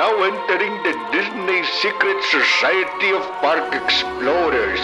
now entering the Disney Secret Society of Park Explorers.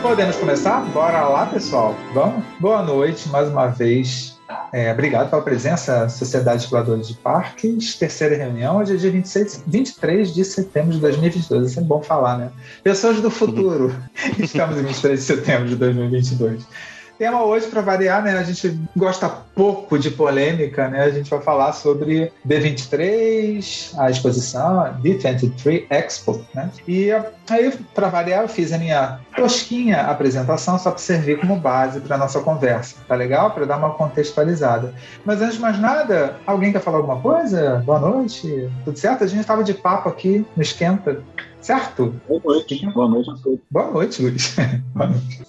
Podemos começar? Bora lá, pessoal. Vamos? Boa noite mais uma vez. É, obrigado pela presença, Sociedade de Exploradores de Parques. Terceira reunião, hoje é dia 26, 23 de setembro de 2022. Isso é bom falar, né? Pessoas do futuro. Estamos em 23 de setembro de 2022 tema hoje, para variar, né? A gente gosta pouco de polêmica, né? A gente vai falar sobre D23, a exposição, D23 Expo, né? E aí, para variar, eu fiz a minha tosquinha apresentação só para servir como base para nossa conversa, tá legal? Para dar uma contextualizada. Mas antes de mais nada, alguém quer falar alguma coisa? Boa noite, tudo certo? A gente estava de papo aqui no Esquenta, certo? Boa noite, boa noite a todos. Boa noite, Luiz. Boa noite.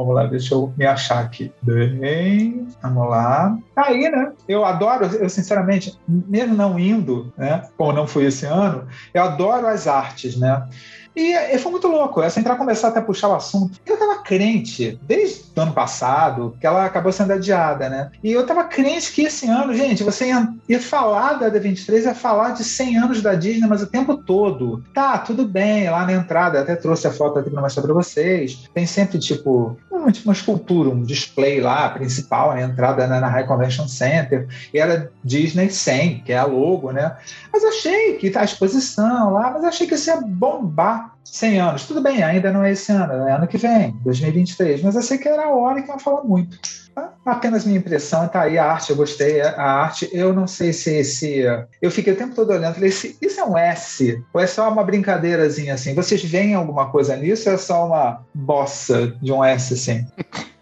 Vamos lá, deixa eu me achar aqui. Bem, vamos lá. Tá aí, né? Eu adoro, eu sinceramente, mesmo não indo, né? Como não fui esse ano, eu adoro as artes, né? E, e foi muito louco. Essa entrar começar até a puxar o assunto. Eu tava crente, desde o ano passado, que ela acabou sendo adiada, né? E eu tava crente que esse ano, gente, você ia, ia falar da D23, ia falar de 100 anos da Disney, mas o tempo todo. Tá, tudo bem, lá na entrada, até trouxe a foto aqui pra mostrar pra vocês. Tem sempre, tipo, uma, uma escultura, um display lá, principal, na entrada na, na High Convention Center. E era Disney 100, que é a logo, né? Mas achei que tá a exposição lá, mas achei que isso ia bombar 100 anos. Tudo bem, ainda não é esse ano, é ano que vem, 2023. Mas eu sei que era a hora que ia falar muito. Tá? Apenas minha impressão, tá aí a arte, eu gostei. A arte, eu não sei se esse. Eu fiquei o tempo todo olhando, falei, isso é um S? Ou é só uma brincadeirazinha assim? Vocês veem alguma coisa nisso ou é só uma bossa de um S assim?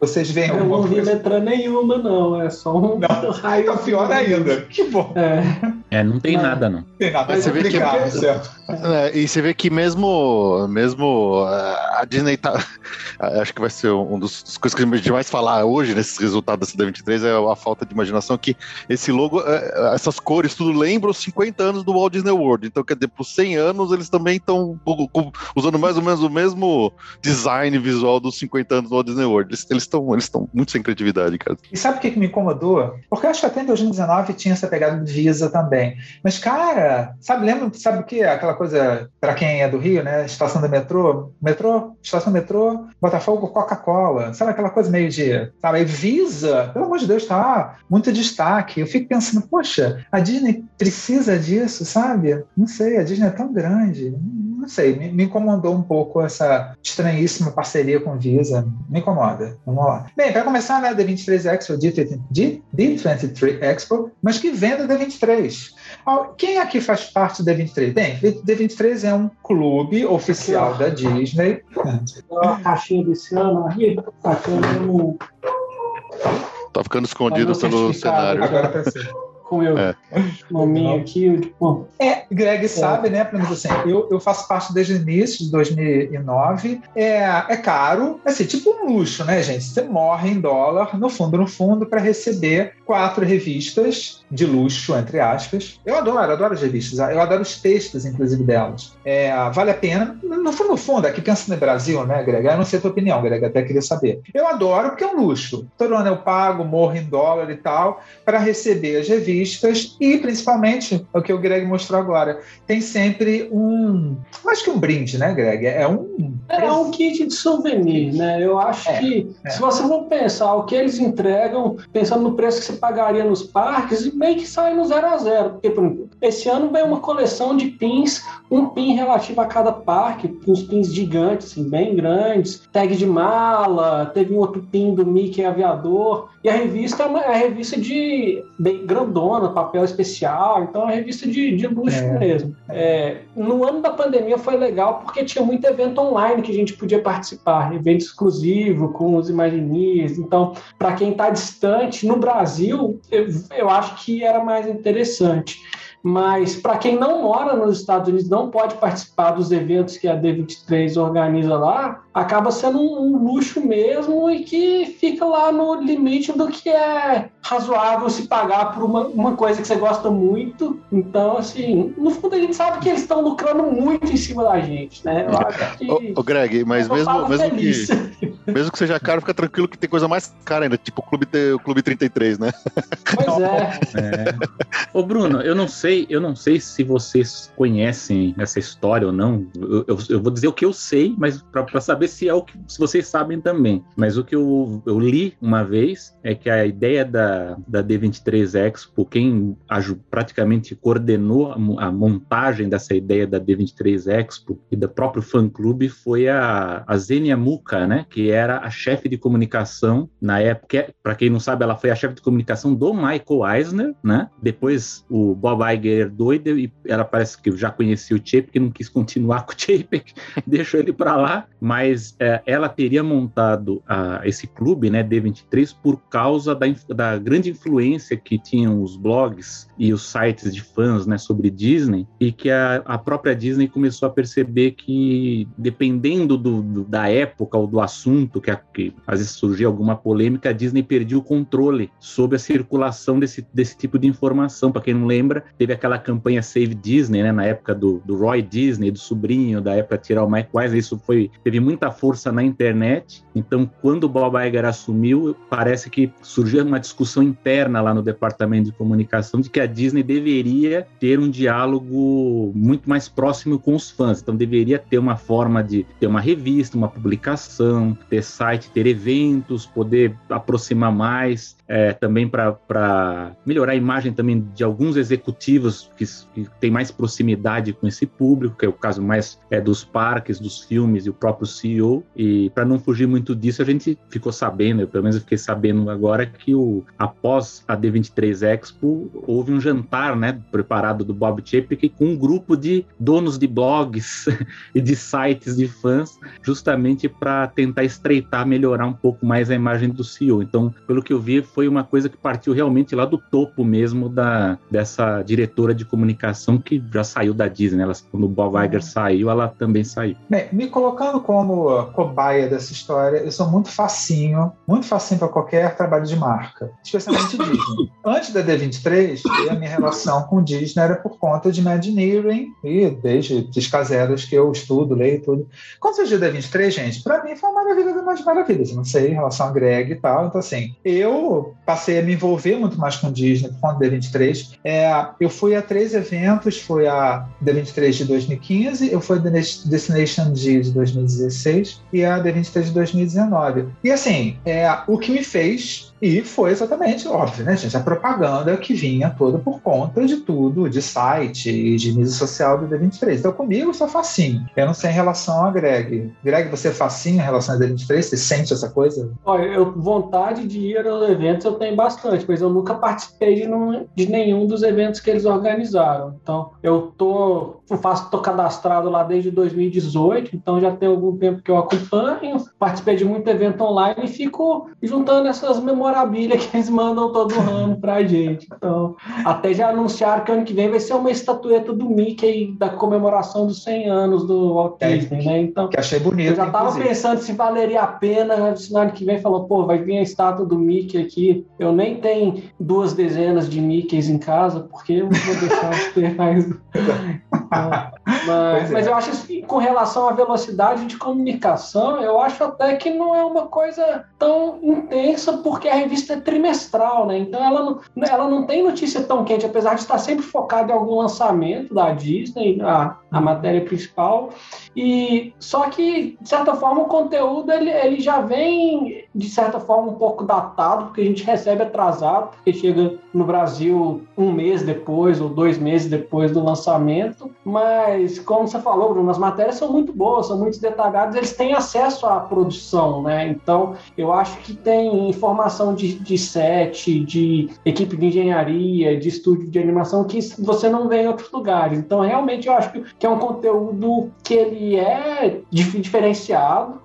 Vocês veem alguma coisa? Eu não vi letra nenhuma, não. É só um não, raio. Tá pior ainda. Que bom. É, é não tem não. nada, não. Tem nada. Mas você vê que, é, e você vê que mesmo, mesmo a Disney tá. Acho que vai ser um dos, dos coisas que a gente mais falar hoje nesses resultados da CD23 é a falta de imaginação. Que esse logo, é, essas cores, tudo lembra os 50 anos do Walt Disney World. Então, quer dizer, por 100 anos, eles também estão usando mais ou menos o mesmo design visual dos 50 anos do Walt Disney World. Eles estão eles estão muito sem criatividade, cara. E sabe o que, que me incomodou? Porque eu acho que até em 2019 tinha essa pegada de Visa também. Mas, cara, sabe, lembra, sabe o que? Aquela coisa, para quem é do Rio, né? Estação do metrô, metrô, estação do metrô, Botafogo, Coca-Cola. Sabe aquela coisa meio de. Sabe, Visa, pelo amor de Deus, tá muito destaque. Eu fico pensando, poxa, a Disney precisa disso, sabe? Não sei, a Disney é tão grande não sei, me, me, incomodou um pouco essa estranhíssima parceria com Visa. Me incomoda. Vamos lá. Bem, para começar, né, D23 Expo, D, D23 Expo, mas que venda D23. Quem aqui faz parte do D23? Bem, D23 é um clube oficial da Disney. A caixinha desse ano aqui, tá Tá ficando escondido pelo cenário. Agora pensei com eu é. nominho aqui. Tipo, é, Greg é. sabe, né, pelo menos assim, eu, eu faço parte desde o início de 2009. É, é caro, assim, tipo um luxo, né, gente? Você morre em dólar, no fundo, no fundo, para receber quatro revistas de luxo, entre aspas. Eu adoro, adoro as revistas. Eu adoro os textos, inclusive, delas. É, vale a pena. No fundo, no fundo, aqui pensa no Brasil, né, Greg? Eu não sei a tua opinião, Greg, até queria saber. Eu adoro porque é um luxo. Todo ano eu pago, morro em dólar e tal, para receber as revistas e, principalmente, o que o Greg mostrou agora, tem sempre um. Mais que um brinde, né, Greg? É um. É um kit de souvenir, né? Eu acho é, que, é. se você for pensar o que eles entregam, pensando no preço que você pagaria nos parques, meio que sai no zero a zero. Porque, por exemplo, esse ano vem uma coleção de pins, um pin relativo a cada parque, uns pins gigantes, assim, bem grandes, tag de mala, teve um outro pin do Mickey Aviador. E a revista é uma é a revista de bem grandona, papel especial, então é uma revista de, de luxo é. mesmo. É, no ano da pandemia foi legal porque tinha muito evento online que a gente podia participar, evento exclusivo com os imaginistas. Então, para quem está distante, no Brasil, eu, eu acho que era mais interessante. Mas para quem não mora nos Estados Unidos, não pode participar dos eventos que a D23 organiza lá, acaba sendo um, luxo mesmo e que fica lá no limite do que é razoável se pagar por uma, uma coisa que você gosta muito. Então, assim, no fundo a gente sabe que eles estão lucrando muito em cima da gente, né? Eu acho que. Ô, ô Greg, mas mesmo, mesmo que. Mesmo que seja caro, fica tranquilo que tem coisa mais cara ainda, tipo o Clube, o Clube 33, né? Pois é. é. Ô, Bruno, eu não sei, eu não sei se vocês conhecem essa história ou não. Eu, eu, eu vou dizer o que eu sei, mas para saber se é o que se vocês sabem também. Mas o que eu, eu li uma vez é que a ideia da, da D23 Expo, quem praticamente coordenou a, montagem dessa ideia da D23 Expo e do próprio fã-clube foi a, a Zenia Muka, né? Que era a chefe de comunicação na época. Para quem não sabe, ela foi a chefe de comunicação do Michael Eisner, né? Depois o Bob Iger doido e ela parece que já conhecia o Chapek não quis continuar com o Chapek, deixou ele para lá. Mas é, ela teria montado a, esse clube, né, D23, por causa da, da grande influência que tinham os blogs e os sites de fãs, né, sobre Disney e que a, a própria Disney começou a perceber que dependendo do, do da época ou do assunto que, a, que às vezes surgia alguma polêmica, a Disney perdia o controle sobre a circulação desse, desse tipo de informação. Para quem não lembra, teve aquela campanha Save Disney, né, na época do, do Roy Disney, do sobrinho, da época de tirar o Mike Wise, isso foi teve muita força na internet. Então, quando o Bob Iger assumiu, parece que surgiu uma discussão interna lá no departamento de comunicação de que a Disney deveria ter um diálogo muito mais próximo com os fãs. Então, deveria ter uma forma de ter uma revista, uma publicação, ter site, ter eventos, poder aproximar mais é, também para melhorar a imagem também de alguns executivos que, que têm mais proximidade com esse público, que é o caso mais é, dos parques, dos filmes e o próprio CEO. E para não fugir muito disso, a gente ficou sabendo, eu, pelo menos fiquei sabendo agora, que o, após a D23 Expo, houve um jantar né, preparado do Bob Chapek com um grupo de donos de blogs e de sites de fãs, justamente para tentar estreitar, melhorar um pouco mais a imagem do CEO. Então, pelo que eu vi, foi uma coisa que partiu realmente lá do topo mesmo da, dessa diretora de comunicação que já saiu da Disney. Ela, quando o Bob Iger saiu, ela também saiu. Bem, me colocando como cobaia dessa história, eu sou muito facinho, muito facinho para qualquer trabalho de marca, especialmente Disney. Antes da D23, a minha relação com Disney era por conta de Imagineering e desde descaseras que eu estudo, leio tudo. Quando surgiu a D23, gente, para mim foi uma maravilha das maravilhas. Não sei em relação a Greg e tal. Então, assim, eu passei a me envolver muito mais com Disney por conta da D23. É, eu fui a três eventos, foi a D23 de 2015, eu fui a Destination G de 2016 e a D23 de 2019. E assim, é, o que me fez e foi exatamente, óbvio, né, gente? A propaganda que vinha toda por conta de tudo, de site e de mídia social do D23. Então, comigo, só facinho. Eu não sei em relação a Greg. Greg, você é facinho em relação a D23? Você sente essa coisa? Olha, eu, vontade de ir aos eventos eu tenho bastante, mas eu nunca participei de, de nenhum dos eventos que eles organizaram. Então, eu tô, eu faço, tô cadastrado lá desde 2018, então já tem algum tempo que eu acompanho. Participei de muito evento online e fico juntando essas memórias memorabilia que eles mandam todo ano pra gente. Então, até já anunciaram que ano que vem vai ser uma estatueta do Mickey da comemoração dos 100 anos do Walt é, Disney, né? Então, que achei bonito. Eu já tava inclusive. pensando se valeria a pena, no ano que vem falou, pô, vai vir a estátua do Mickey aqui. Eu nem tenho duas dezenas de Mickeys em casa, porque eu vou deixar de ter mais. Mas, é. mas eu acho que com relação à velocidade de comunicação, eu acho até que não é uma coisa tão intensa, porque a revista é trimestral, né? Então ela não, ela não tem notícia tão quente, apesar de estar sempre focada em algum lançamento da Disney, a, a matéria principal. E só que, de certa forma, o conteúdo ele, ele já vem, de certa forma, um pouco datado, porque a gente recebe atrasado, porque chega no Brasil um mês depois ou dois meses depois do lançamento. Mas, como você falou, Bruno, as matérias são muito boas, são muito detalhadas, eles têm acesso à produção, né? Então, eu acho que tem informação de, de set, de equipe de engenharia, de estúdio de animação que você não vê em outros lugares. Então, realmente, eu acho que que é um conteúdo que ele é diferenciado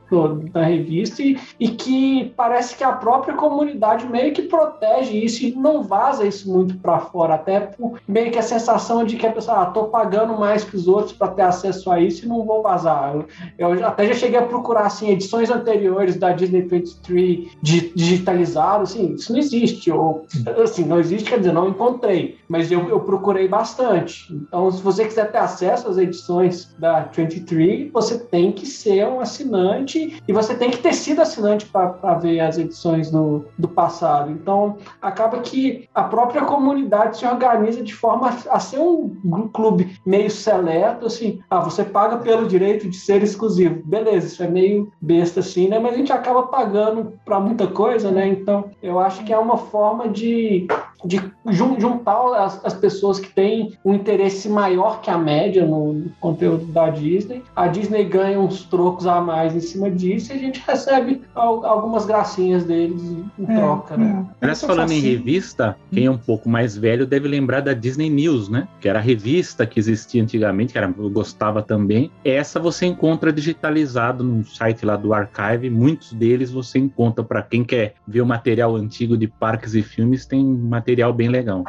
da revista e, e, que parece que a própria comunidade meio que protege isso e não vaza isso muito para fora, até por meio que a sensação de que a pessoa, ah, tô pagando mais que os outros para ter acesso a isso e não vou vazar. Eu, até já cheguei a procurar assim edições anteriores da Disney 23 digitalizado, assim, isso não existe ou assim, não existe, quer dizer, não encontrei, mas eu, eu procurei bastante. Então, se você quiser ter acesso às edições da 23, você tem que ser um assinante e você tem que ter sido assinante para ver as edições do, do passado. Então, acaba que a própria comunidade se organiza de forma a ser um clube meio seleto, assim, ah, você paga pelo direito de ser exclusivo. Beleza, isso é meio besta assim, né? Mas a gente acaba pagando para muita coisa, né? Então, eu acho que é uma forma de de juntar as, as, pessoas que têm um interesse maior que a média no, conteúdo da Disney. A Disney ganha uns trocos a mais em cima disso e a gente recebe al, algumas gracinhas deles em é, troca, né? É. Aliás, falando em revista, quem é um pouco mais velho deve lembrar da Disney News, né? Que era a revista que existia antigamente, que era, eu gostava também. Essa você encontra digitalizado no site lá do Archive. Muitos deles você encontra para quem quer ver o material antigo de parques e filmes, tem material material bem legal.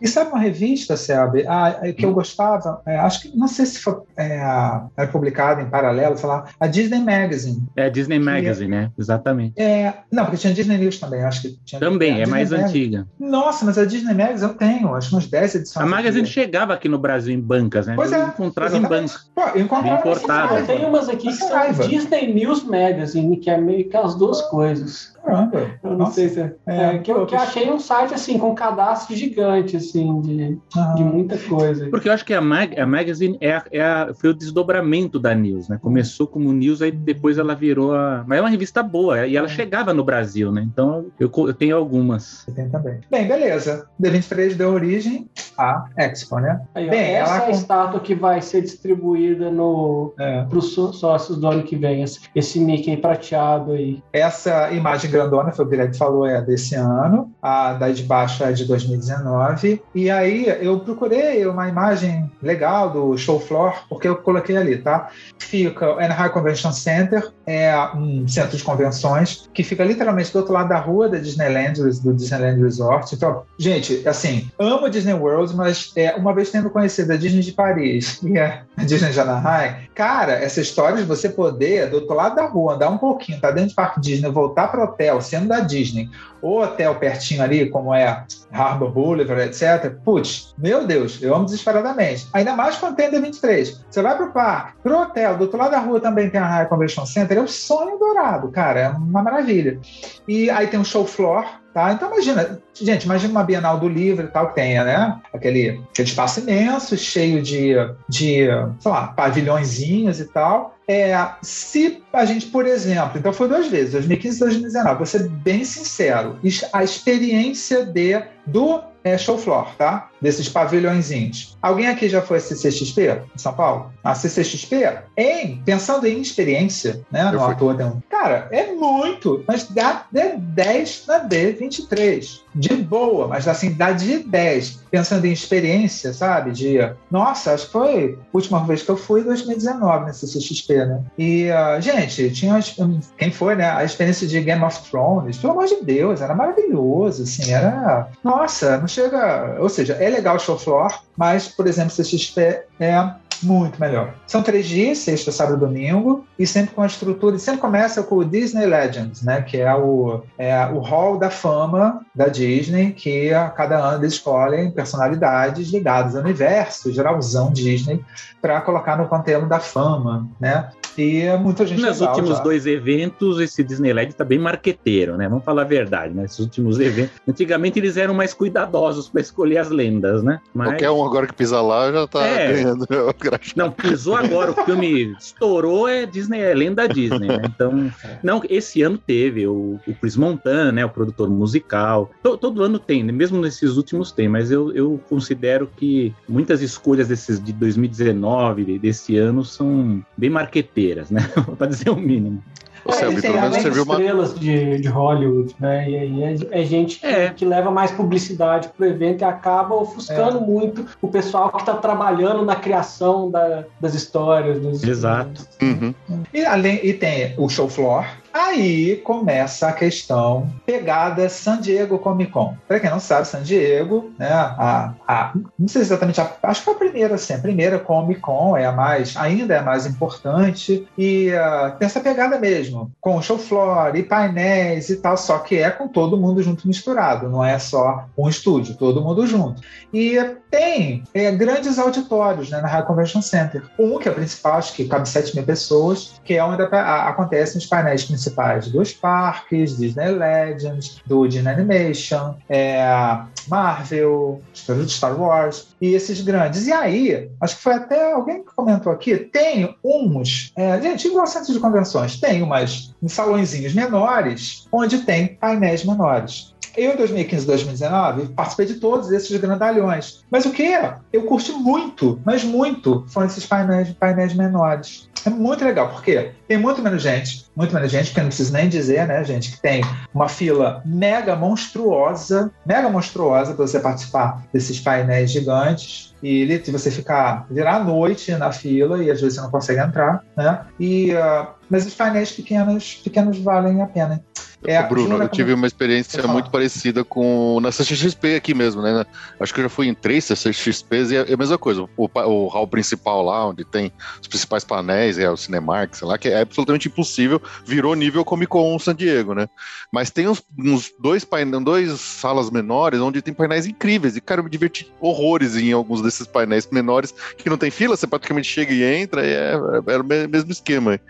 E sabe uma revista, Selby, ah, é que eu gostava, é, acho que, não sei se foi, é, era publicada em paralelo, sei lá, a Disney Magazine. É a Disney Magazine, né? Exatamente. É, não, porque tinha Disney News também, acho que tinha. Também, é mais Magazine. antiga. Nossa, mas a Disney Magazine eu tenho, acho umas 10 edições. A Magazine chegava aqui no Brasil em bancas, né? Pois é. Encontrava em bancas. Pô, encontrava importado. Tem umas aqui que são Disney News Magazine, que é meio que as duas coisas. Caramba. Eu não Nossa. sei se é. é, é que, eu, que eu achei um site assim, com um cadastro gigante, assim, de, ah. de muita coisa. Porque eu acho que a, Mag, a Magazine é, a, é a, foi o desdobramento da News, né? Começou como News, aí depois ela virou a. Mas é uma revista boa, e ela é. chegava no Brasil, né? Então eu, eu tenho algumas. Você tem também. Bem, beleza. D23 deu origem à Expo, né? Aí, Bem, essa ela... é a estátua que vai ser distribuída no, é. para os sócios do ano que vem, esse, esse Mickey prateado aí. Essa imagem grandona, foi o Guilherme falou, é desse ano, a da de baixo é de 2019. E aí eu procurei uma imagem legal do show floor, porque eu coloquei ali, tá? Fica o Anaheim Convention Center, é um centro de convenções, que fica literalmente do outro lado da rua da Disneyland, do Disneyland Resort. Então, gente, assim, amo Disney World, mas é, uma vez tendo conhecido a Disney de Paris e a Disney de Anaheim, cara, essa história de você poder, do outro lado da rua, andar um pouquinho, tá dentro de Parque Disney, voltar para o hotel, hotel, sendo da Disney, ou hotel pertinho ali, como é Harbor Boulevard, etc. Putz, meu Deus, eu amo desesperadamente. Ainda mais quando tem D23. Você vai pro parque, pro hotel, do outro lado da rua também tem a High Convention Center, é um sonho dourado, cara, é uma maravilha. E aí tem um show floor, Tá? Então imagina, gente, imagina uma Bienal do Livro e tal que tenha, né? Aquele, aquele espaço imenso, cheio de, de sei lá, pavilhõezinhos e tal. É, se a gente, por exemplo, então foi duas vezes, 2015 e 2019, vou ser bem sincero, a experiência de do é, show floor, tá? Desses pavilhõezinhos. Alguém aqui já foi a CCXP em São Paulo? A CCXP, em, pensando em experiência, né? Eu no ator, cara, é muito, mas dá de 10 na D23 de boa, mas assim, dá de 10. Pensando em experiência, sabe? De, nossa, acho que foi a última vez que eu fui em 2019 nesse CXP, né? E, uh, gente, tinha, quem foi, né? A experiência de Game of Thrones, pelo amor de Deus, era maravilhoso, assim, era, nossa, não chega, ou seja, é legal o show floor, mas, por exemplo, CXP é muito melhor. São três dias, sexta, sábado e domingo, e sempre com a estrutura, e sempre começa com o Disney Legends, né? Que é o, é o hall da fama da Disney, que a cada ano eles escolhem personalidades ligadas ao universo, geralzão Disney, para colocar no conteúdo da fama, né? E muita gente Nos últimos já. dois eventos, esse Disneyland está bem marqueteiro, né? Vamos falar a verdade, né? Esses últimos eventos. Antigamente eles eram mais cuidadosos para escolher as lendas, né? Mas... Qualquer um agora que pisa lá já está é. ganhando. Não, pisou agora, o filme estourou, é Disney, é lenda Disney, né? Então, não, esse ano teve o, o Chris Montana, né? O produtor musical. Todo, todo ano tem, né? mesmo nesses últimos tem, mas eu, eu considero que muitas escolhas desses de 2019, desse ano, são bem marqueteiras, né? para dizer o mínimo. Ô, Selby, tem pelo menos além serviu uma. estrelas de, de Hollywood, né? E aí é, é gente que, É. que leva mais publicidade pro evento e acaba ofuscando muito o pessoal que está trabalhando na criação da- das histórias. Dos, Exato. Uhum. E, além, e tem o show floor. Aí começa a questão pegada San Diego Comic Con. Para quem não sabe, San Diego, né? A, a, não sei exatamente, a, acho que foi a primeira, assim, a primeira Comic Con é a mais, ainda é a mais importante e ah, tem essa pegada mesmo, com show floor e painéis e tal, só que é com todo mundo junto misturado, não é só um estúdio, todo mundo junto. E tem é, grandes auditórios né, na High Convention Center. Um, que é o principal, acho que cabe 7 mil pessoas, que é onde acontecem os painéis principais dos parques, Disney Legends, do Disney Animation, é, Marvel, Star Wars, e esses grandes. E aí, acho que foi até alguém que comentou aqui, tem uns, é, gente, igual centro de convenções, tem umas uns salõezinhos menores, onde tem painéis menores. Eu, em 2015 e 2019, participei de todos esses grandalhões. Mas o que? Eu curti muito, mas muito, foram esses painéis, painéis menores. É muito legal, porque tem muito menos gente, muito menos gente, porque não preciso nem dizer, né, gente, que tem uma fila mega monstruosa, mega monstruosa para você participar desses painéis gigantes. E você ficar, virar a noite na fila e às vezes você não consegue entrar, né? E, ah, mas os painéis pequenos, pequenos valem a pena. É, Bruno, eu tive uma experiência muito parecida com na CCXP aqui mesmo, né? Acho que eu já fui em três CCXPs e é a mesma coisa. O, o hall principal lá, onde tem os principais painéis, é o Cinemark, sei lá, que é absolutamente impossível, virou nível Comic Con San Diego, né? Mas tem uns, uns dois painéis, dois salas menores onde tem painéis incríveis. E, cara, eu me diverti horrores em alguns desses painéis menores que não tem fila, você praticamente chega e entra, e é, é, é o me- mesmo esquema. E,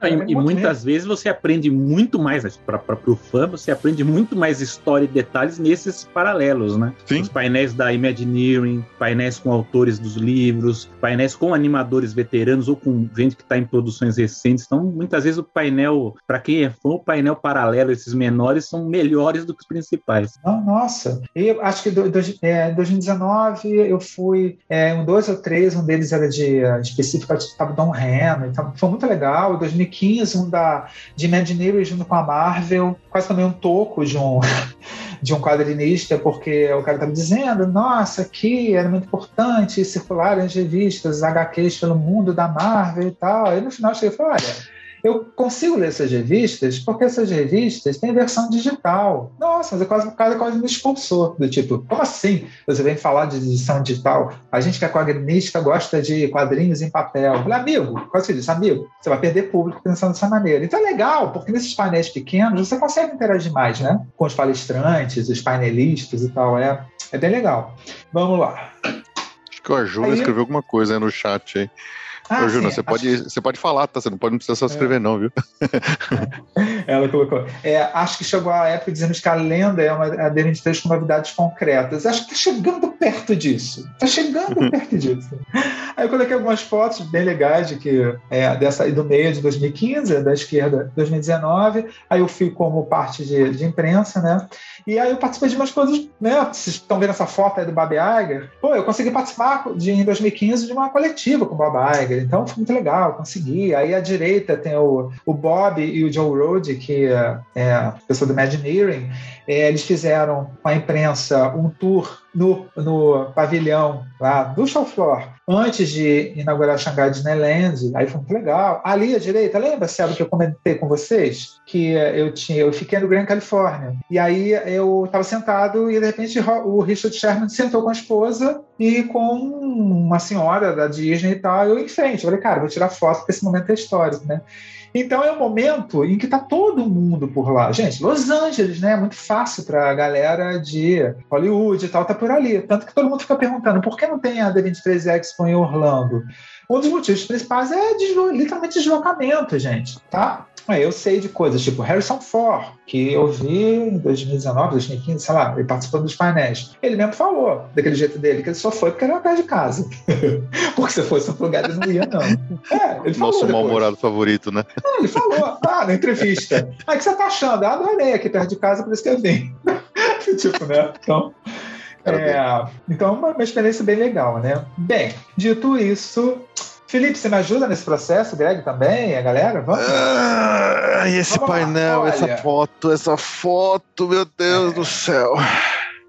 É e muito muitas vezes você aprende muito mais, para o fã, você aprende muito mais história e detalhes nesses paralelos, né? Sim. Os painéis da Imagineering, painéis com autores dos livros, painéis com animadores veteranos ou com gente que está em produções recentes. Então, muitas vezes o painel, para quem é fã, o painel paralelo, esses menores, são melhores do que os principais. Não, nossa. Eu acho que do, do, é, em 2019 eu fui é, um dois ou três, um deles era de específico, estava Don Hanna, então foi muito legal. Em 2015, um da de Imagineering junto com a Marvel, quase também um toco de um de um quadrinista, porque o cara estava dizendo, nossa, aqui era muito importante circular as revistas, HQs pelo mundo da Marvel e tal. Aí no final eu cheguei e falei, olha, eu consigo ler essas revistas porque essas revistas têm versão digital. Nossa, mas o quase, o cara quase me expulsou. Do tipo, como assim você vem falar de edição digital? A gente que é quadrinista gosta de quadrinhos em papel. Eu falei, amigo, quase disse, amigo, você vai perder público pensando dessa maneira. Então é legal, porque nesses painéis pequenos você consegue interagir mais, né? Com os palestrantes, os painelistas e tal. É, é bem legal. Vamos lá. Acho que o Arjuna Aí- escreveu alguma coisa aí no chat aí. Ah, Ô, Juna, sim, você, acho pode, você pode falar, tá? Você não pode não precisa só escrever, não, viu? Ela colocou. É, acho que chegou a época dizemos que a lenda é uma a D23 com novidades concretas. Acho que está chegando perto disso. Está chegando perto disso. Aí eu coloquei algumas fotos bem legais de que é, dessa do meio de 2015, da esquerda 2019. Aí eu fui como parte de, de imprensa, né? E aí eu participei de umas coisas, né? Vocês estão vendo essa foto aí do Bob Iger? Pô, eu consegui participar de, em 2015 de uma coletiva com o Bob Iger, então foi muito legal, consegui. Aí à direita tem o, o Bob e o Joe Rode, que é, é pessoa do Imagineering, é, eles fizeram com a imprensa um tour no, no pavilhão lá do show floor antes de inaugurar a Shanghai Disneyland. Aí foi muito legal. Ali à direita, lembra, Sérgio, que eu comentei com vocês? Que eu tinha, eu fiquei no Grand California. E aí eu estava sentado e de repente o Richard Sherman sentou com a esposa e com uma senhora da Disney e tal. Eu em frente. Eu falei, cara, vou tirar foto porque esse momento é histórico, né? Então é um momento em que tá todo mundo por lá. Gente, Los Angeles, né? É muito fácil para a galera de Hollywood e tal, tá por ali. Tanto que todo mundo fica perguntando por que não tem a D23 Expo em Orlando? Um dos motivos principais é deslo literalmente deslocamento, gente, tá? É, eu sei de coisas tipo Harrison Ford, que eu vi em 2019, 2015, sei lá, ele participando dos painéis. Ele mesmo falou, daquele jeito dele, que ele só foi porque era perto de casa. porque se fosse outro lugar, ele não ia, não. É, ele falou. Nosso mal-humorado favorito, né? Ele falou, ah, na entrevista. Ah, o que você tá achando? Ah, adorei aqui perto de casa, por isso que eu vim. tipo, né? Então. É, então, uma, uma experiência bem legal, né? Bem, dito isso, Felipe, você me ajuda nesse processo? Greg também? A galera? Vamos? Ah, esse Vamos lá, painel, olha. essa foto, essa foto, meu Deus do céu.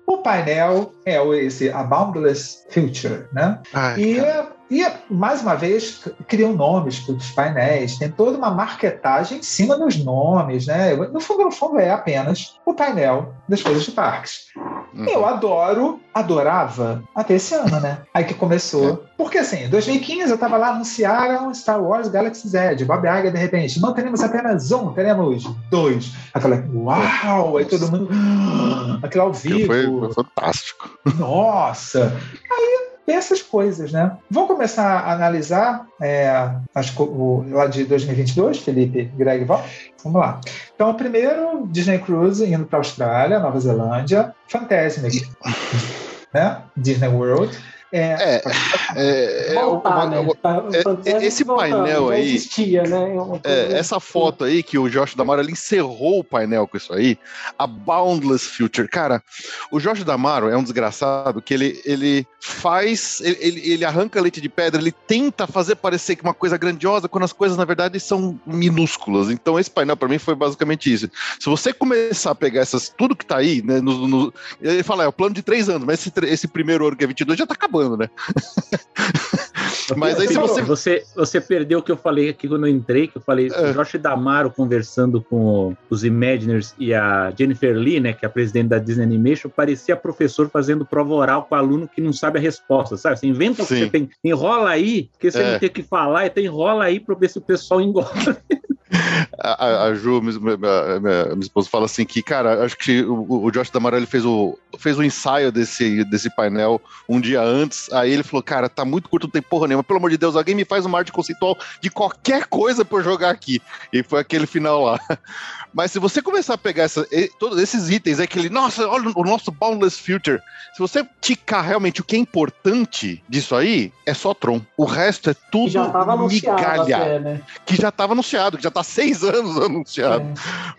O painel é esse A Boundless Future, né? Ai, E, cara. E, mais uma vez, criam nomes para os painéis, tem toda uma marketagem em cima dos nomes, né? No fundo, no fundo, é apenas o painel das coisas de parques. Uhum. Eu adoro, adorava até esse ano, né? Aí que É. começou. Porque assim, em 2015 eu tava lá, anunciaram Star Wars Galaxy Z, Bob Iger, de repente, não teremos apenas um, teremos dois. Aí eu falei, uau! Aí todo mundo, "Ah", aquilo ao vivo. foi, foi fantástico. Nossa! Aí essas coisas, né? Vamos começar a analisar é, as o, lá de 2022, Felipe, Greg, vamos? Vamos lá. Então, primeiro, Disney Cruise indo para a Austrália, Nova Zelândia, Fantasmic, né? Disney World. É, É, é, é, Voltar, né? é- esse voltando, painel aí- existia, né? Coisa- É, essa foto aí que o Josh Damaro encerrou o painel com isso aí, a Boundless Future. Cara, o Josh Damaro é um desgraçado que ele, ele faz, ele, ele, arranca leite de pedra, ele tenta fazer parecer que uma coisa grandiosa quando as coisas na verdade são minúsculas. Então esse painel para mim foi basicamente isso. Se você começar a pegar essas tudo que tá aí, né, no, no- ele fala é o plano de três anos, mas esse, esse primeiro ano que é 22 já tá acabando, né? Mas aí se você você, você perdeu o que eu falei aqui quando eu entrei, que eu falei, É. o Josh Damaro conversando com os Imaginers e a Jennifer Lee, né, que é a presidente da Disney Animation, parecia professor fazendo prova oral com aluno que não sabe a resposta, sabe? Você inventa o que Sim. você tem, enrola aí, porque você É. não tem que falar, então enrola aí pra ver se o pessoal engorda. A, a- Ju, minha, minha- minha- esposa, fala assim que, cara, acho que o, o Josh Damaro ele fez o, fez o ensaio desse, desse painel um dia antes. Aí ele falou, cara, tá muito curto, não tem porra nenhuma. Pelo amor de Deus, alguém me faz uma arte conceitual de qualquer coisa pra eu jogar aqui. E foi aquele final lá. Mas se você começar a pegar essa, todos esses itens, é aquele, nossa, olha o nosso Boundless Future. Se você ticar realmente o que é importante disso aí, é só Tron. O resto é que tudo anunciado migalha. até, né? Que já tava anunciado, que já tá seis anos anunciado.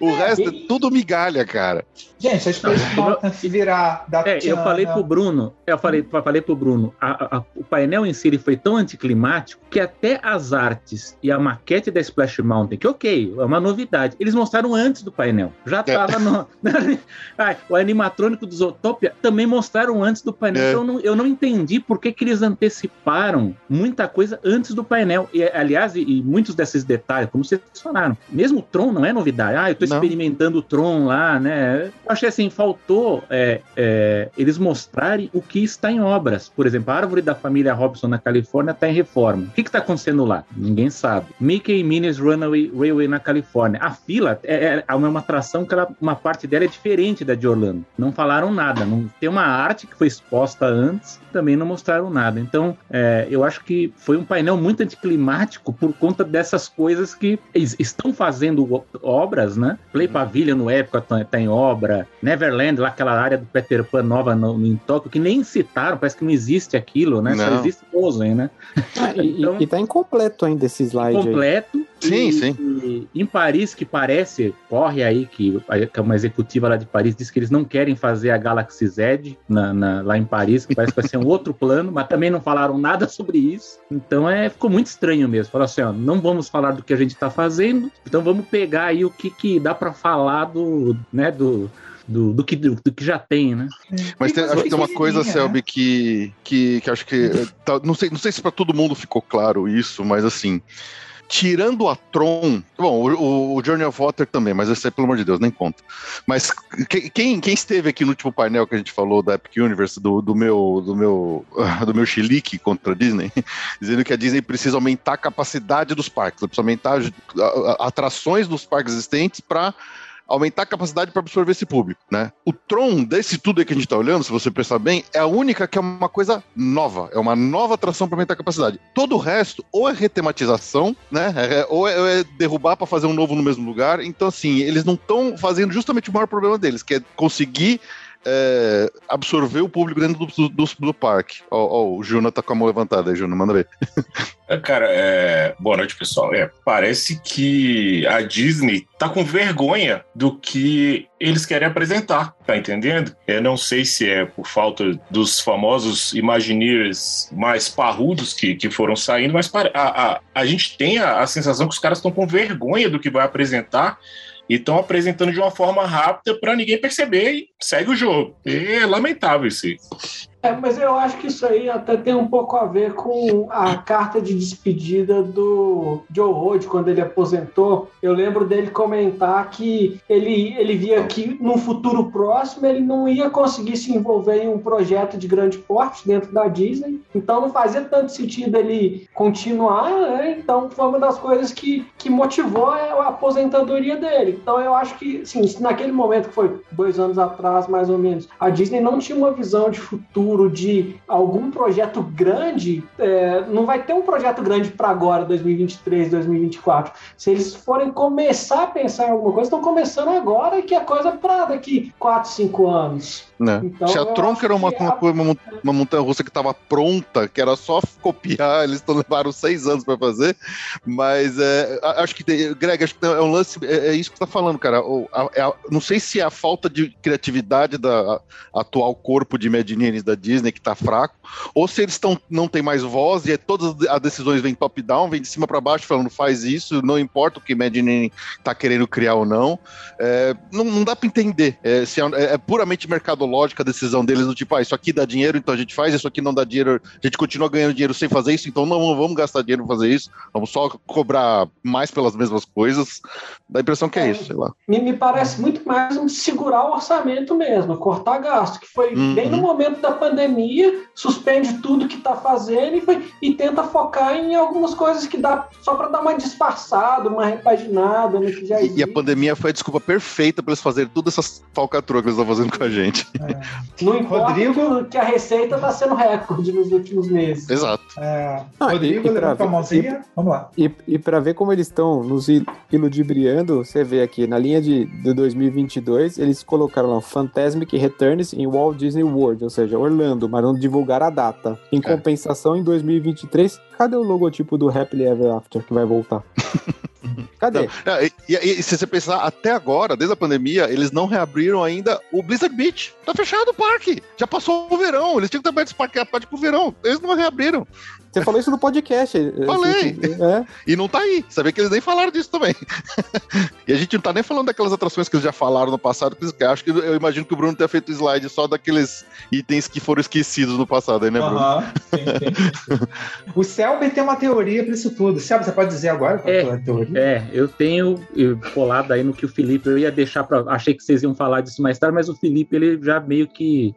O resto é e- tudo migalha, cara. gente, a Space Não, Mountain se virar da É, eu falei pro Bruno, eu falei, falei pro Bruno, a- a- o painel em si ele foi tão anticlimático que até as artes e a maquete da Splash Mountain, que ok, é uma novidade, eles mostraram antes do painel. Já É. tava no. Ah, o animatrônico do Zootopia também mostraram antes do painel. É. Então eu não, eu não entendi por que, que eles anteciparam muita coisa antes do painel. E, aliás, e, e muitos desses detalhes, como vocês falaram, mesmo o Tron não é novidade. Ah, eu tô Não. experimentando o Tron lá, né? Eu achei assim, faltou é, é, eles mostrarem o que está em obras. Por exemplo, a árvore da família Robson na Califórnia está em reforma. O que está acontecendo lá? Ninguém sabe. Mickey Minnie's Runaway Railway na Califórnia. A fila é, é uma atração que ela- uma parte dela é diferente da de Orlando. Não falaram nada. Não, tem uma arte que foi exposta antes, também não mostraram nada. Então, é, eu acho que foi um painel muito anticlimático por conta dessas coisas que estão fazendo obras, né? Play Pavilion no época tá, tá em obra, Neverland, lá aquela área do Peter Pan nova no, no- em Tóquio, que nem citaram, parece que não existe aquilo, né? Só Não. existe Frozen, né? Ah, e, Então- e tá incompleto ainda esse slide aí. Sim, e, sim. e em Paris, que parece, corre aí, que, que uma executiva lá de Paris disse que eles não querem fazer a Galaxy Z na- na- lá em Paris, que parece que vai ser um outro plano, mas também não falaram nada sobre isso. Então é, ficou muito estranho mesmo. Falaram assim: ó, não vamos falar do que a gente está fazendo, então vamos pegar aí o que, que dá para falar do, né, do. Do, do que, do, do que já tem, né? Mas E tem- acho que tem uma coisa, Selby, que, que, que acho que. tá- não, sei, não sei se para todo mundo ficou claro isso, mas assim. Tirando a Tron. Bom, o, o Journey of Water também, mas esse aí, pelo amor de Deus, nem conta. Mas que- quem, quem esteve aqui no último painel que a gente falou da Epic Universe, do, do meu do meu do meu chilique contra a Disney, dizendo que a Disney precisa aumentar a capacidade dos parques, precisa aumentar atrações dos parques existentes para aumentar a capacidade para absorver esse público, né? O Tron, desse tudo aí que a gente está olhando, se você pensar bem, é a única que é uma coisa nova, é uma nova atração para aumentar a capacidade. Todo o resto, ou é retematização, né? É- ou, é, é derrubar para fazer um novo no mesmo lugar. Então, assim, eles não estão fazendo justamente o maior problema deles, que é conseguir é, absorver o público dentro do, do, do parque. Ó, ó, o Juna tá com a mão levantada aí, Juna, manda ver. É, Cara, é... boa noite, pessoal. É, parece que a Disney tá com vergonha do que eles querem apresentar, tá entendendo? Eu não sei se é por falta dos famosos Imagineers mais parrudos que, que foram saindo, mas a, a, a gente tem a, a sensação que os caras estão com vergonha do que vai apresentar e estão apresentando de uma forma rápida para ninguém perceber e segue o jogo. É lamentável isso. É, mas eu acho que isso aí até tem um pouco a ver com a carta de despedida do Joe Road quando ele aposentou. Eu lembro dele comentar que ele, ele via que num futuro próximo ele não ia conseguir se envolver em um projeto de grande porte dentro da Disney. Então não fazia tanto sentido ele continuar, né? Então foi uma das coisas que, que motivou a aposentadoria dele. Então eu acho que, sim, naquele momento que foi dois anos atrás, mais ou menos, a Disney não tinha uma visão de futuro de algum projeto grande, é, não vai ter um projeto grande para agora, 2023, 2024. Se eles forem começar a pensar em alguma coisa, estão começando agora que é coisa para daqui 4, 5 anos. Né? Então, Se a Tronca era uma, uma, a- uma, uma montanha russa que estava pronta, que era só copiar, eles levaram seis anos para fazer, mas é, acho que, tem- Greg, acho que é um lance, é, é isso que você tá falando, cara. O- a- é a- não sei se é a falta de criatividade da atual corpo de Imagineers da Disney que tá fraco, ou se eles tão, não tem mais voz e é, todas as decisões vêm top-down, vêm de cima para baixo falando faz isso, não importa o que Imagineering tá querendo criar ou não. É, não, não dá para entender. É, se é, é puramente mercadológica a decisão deles, do tipo, ah, isso aqui dá dinheiro, então a gente faz, isso aqui não dá dinheiro, a gente continua ganhando dinheiro sem fazer isso, então não vamos gastar dinheiro pra fazer isso, vamos só cobrar mais pelas mesmas coisas. Dá a impressão que é, É. isso, sei lá. Me, me parece muito mais um segurar o orçamento mesmo, cortar gasto, que foi Uhum. bem no momento da pandemia, suspende tudo que está fazendo e, foi- e tenta focar em algumas coisas que dá só para dar uma disfarçada, uma repaginada no que já E, e existe. a pandemia foi a desculpa perfeita pra eles fazerem todas essas falcatruas que eles estão fazendo com a gente. Não importa Rodrigo- que, a receita está sendo recorde nos últimos meses. Exato. É, Ah, Rodrigo, e- e pra levanta a ver- mãozinha. Vamos lá. E, e para ver como eles estão nos il- iludibriando, você vê aqui na linha de, de 2022, eles colocaram lá Fantasmic Returns em Walt Disney World, ou seja, Orlando, mas não divulgaram a data. Em compensação, em 2023, cadê o logotipo do Happily Ever After que vai voltar? Cadê? É, E, e- e se você pensar, até agora, desde a pandemia, eles não reabriram ainda o Blizzard Beach. Tá fechado o parque. Já passou o verão. Eles tinham que ter aberto esse parque, a parte pro verão. Eles não reabriram. Você falou isso no podcast. Falei. É. E não tá aí. Sabia que eles nem falaram disso também. e a gente não tá nem falando daquelas atrações que eles já falaram no passado. Que acho que eu imagino que o Bruno tenha feito slide só daqueles itens que foram esquecidos no passado, aí, né, Bruno? Sim, sim, sim. O Selby tem uma teoria para isso tudo. Selby, você pode dizer agora qual é a tua teoria? É, eu tenho eu, colado aí no que o Felipe, eu ia deixar para. Achei que vocês iam falar disso mais tarde, mas o Felipe ele já meio que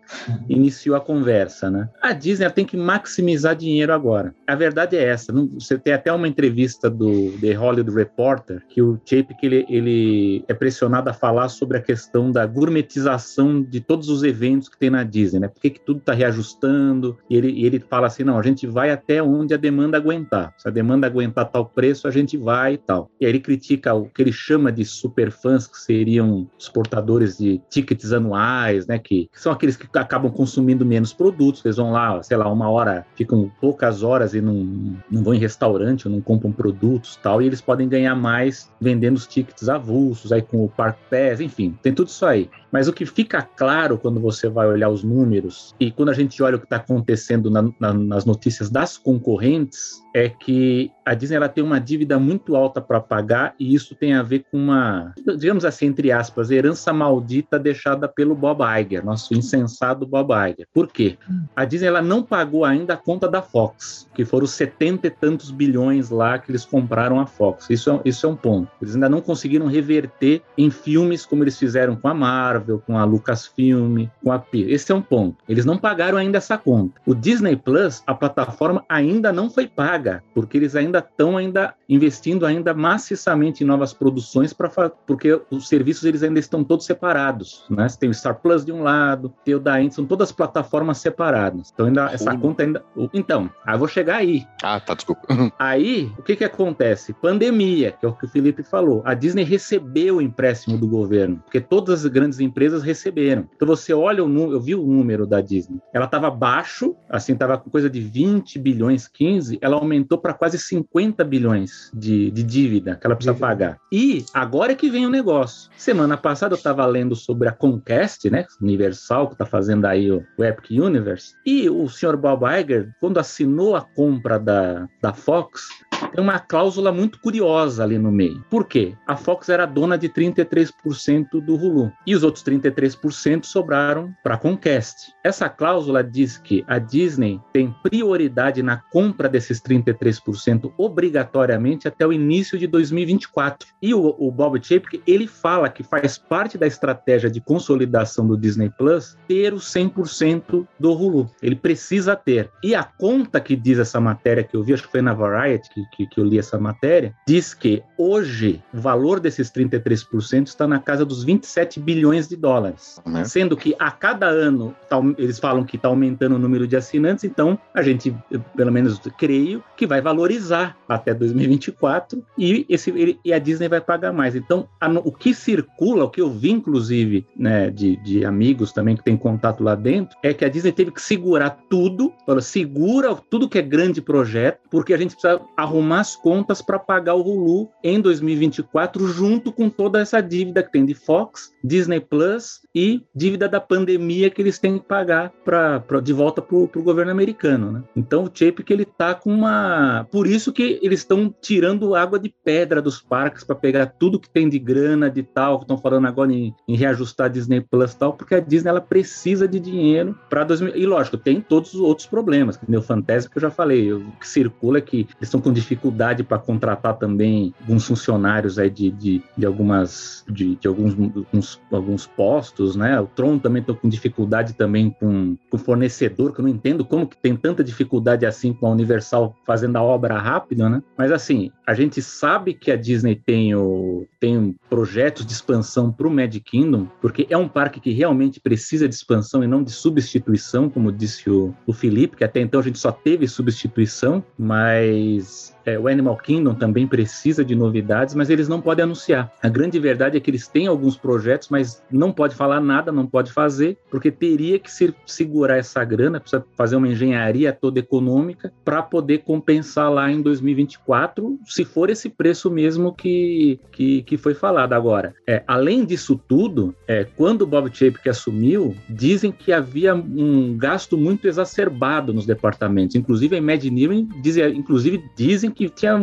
iniciou a conversa, né? A Disney ela tem que maximizar dinheiro agora. A verdade é essa. não- você tem até uma entrevista do The Hollywood Reporter que o Chapek ele, ele é pressionado a falar sobre a questão da gourmetização de todos os eventos que tem na Disney, né? Por que, que tudo está reajustando? E ele, e ele fala assim: não, a gente vai até onde a demanda aguentar. Se a demanda aguentar tal preço, a gente vai e tal. E aí ele critica o que ele chama de superfãs, que seriam os portadores de tickets anuais, né? Que, que são aqueles que acabam consumindo menos produtos. Eles vão lá, sei lá, uma hora, ficam poucas horas e não, não vão em restaurante ou não compram produtos tal. E eles podem ganhar mais vendendo os tickets avulsos, aí com o Park Pass, enfim, tem tudo isso aí. Mas o que fica claro quando você vai olhar os números e quando a gente olha o que está acontecendo na- na- nas notícias das concorrentes, é que a Disney ela tem uma dívida muito alta para pagar e isso tem a ver com uma, digamos assim, entre aspas, herança maldita deixada pelo Bob Iger, nosso insensado Bob Iger. Por quê? A Disney ela não pagou ainda a conta da Fox, que foram os setenta e tantos bilhões lá que eles compraram a Fox. Isso é, isso é um ponto. Eles ainda não conseguiram reverter em filmes como eles fizeram com a Marvel, com a Lucasfilm, com a Pixar. Esse é um ponto. Eles não pagaram ainda essa conta. O Disney Plus, a plataforma ainda não foi paga porque eles ainda estão ainda investindo ainda maciçamente em novas produções para porque os serviços eles ainda estão todos separados, né? Você tem o Star Plus de um lado, tem o da Indy, são todas plataformas separadas. Então ainda essa conta ainda Então, aí eu vou chegar aí. Ah, tá, desculpa. Aí, o que que acontece? Pandemia, que é o que o Felipe falou. A Disney recebeu o empréstimo do governo, porque todas as grandes empresas receberam. Então você olha o número, eu vi o número da Disney. Ela estava baixo, assim, estava com coisa de 20 bilhões, 15, ela aumentou para quase 50 bilhões de, de dívida que ela precisa dívida. pagar. E agora é que vem o negócio. Semana passada eu estava lendo sobre a Conquest, né? Universal, que está fazendo aí o, o Epic Universe. E o senhor Bob Iger, quando assinou a compra da, da Fox, tem uma cláusula muito curiosa ali no meio. Por quê? A Fox era dona de 33% do Hulu e os outros 33% sobraram para a Comcast. Essa cláusula diz que a Disney tem prioridade na compra desses 33% obrigatoriamente até o início de 2024. E o, o Bob Chapek, ele fala que faz parte da estratégia de consolidação do Disney Plus ter o 100% do Hulu. Ele precisa ter. E a conta que diz essa matéria que eu vi, acho que foi na Variety, que, que, que eu li essa matéria, diz que hoje o valor desses 33% está na casa dos 27 bilhões de dólares. Uhum. Sendo que a cada ano tá, eles falam que está aumentando o número de assinantes, então a gente, pelo menos creio, que vai valorizar até 2024 e, esse, ele, e a Disney vai pagar mais. Então, a, o que circula, o que eu vi, inclusive, né, de, de amigos também que tem contato lá dentro, é que a Disney teve que segurar tudo, falou, segura tudo que é grande projeto, porque a gente precisa arrumar arrumar as contas para pagar o Hulu em 2024, junto com toda essa dívida que tem de Fox, Disney Plus e dívida da pandemia que eles têm que pagar pra, pra de volta para o governo americano. Né? Então o Chapek ele tá com uma. Por isso que eles estão tirando água de pedra dos parques para pegar tudo que tem de grana, de tal, que estão falando agora em, em, reajustar a Disney Plus tal, porque a Disney ela precisa de dinheiro para 2000. E lógico, tem todos os outros problemas, que o Fantasma que eu já falei, o que circula é que eles estão com dificuldade para contratar também alguns funcionários aí de, de, de algumas de, de alguns, alguns, alguns, postos, né? O Tron também está com dificuldade também com, com fornecedor, que eu não entendo como que tem tanta dificuldade assim com a Universal fazendo a obra rápido, né? Mas assim, a gente sabe que a Disney tem, o, tem projetos de expansão para o Magic Kingdom, porque é um parque que realmente precisa de expansão e não de substituição, como disse o, o Felipe, que até então a gente só teve substituição, mas é, o Animal Kingdom também precisa de novidades, mas eles não podem anunciar. A grande verdade é que eles têm alguns projetos, mas não pode falar nada, não pode fazer, porque teria que se segurar essa grana, precisa fazer uma engenharia toda econômica para poder compensar lá em 2024, se for esse preço mesmo que, que, que foi falado. Agora, é, além disso tudo, é, quando o Bob Chapek assumiu, dizem que havia um gasto muito exacerbado nos departamentos, inclusive a Imagineering, diz, inclusive dizem que tinha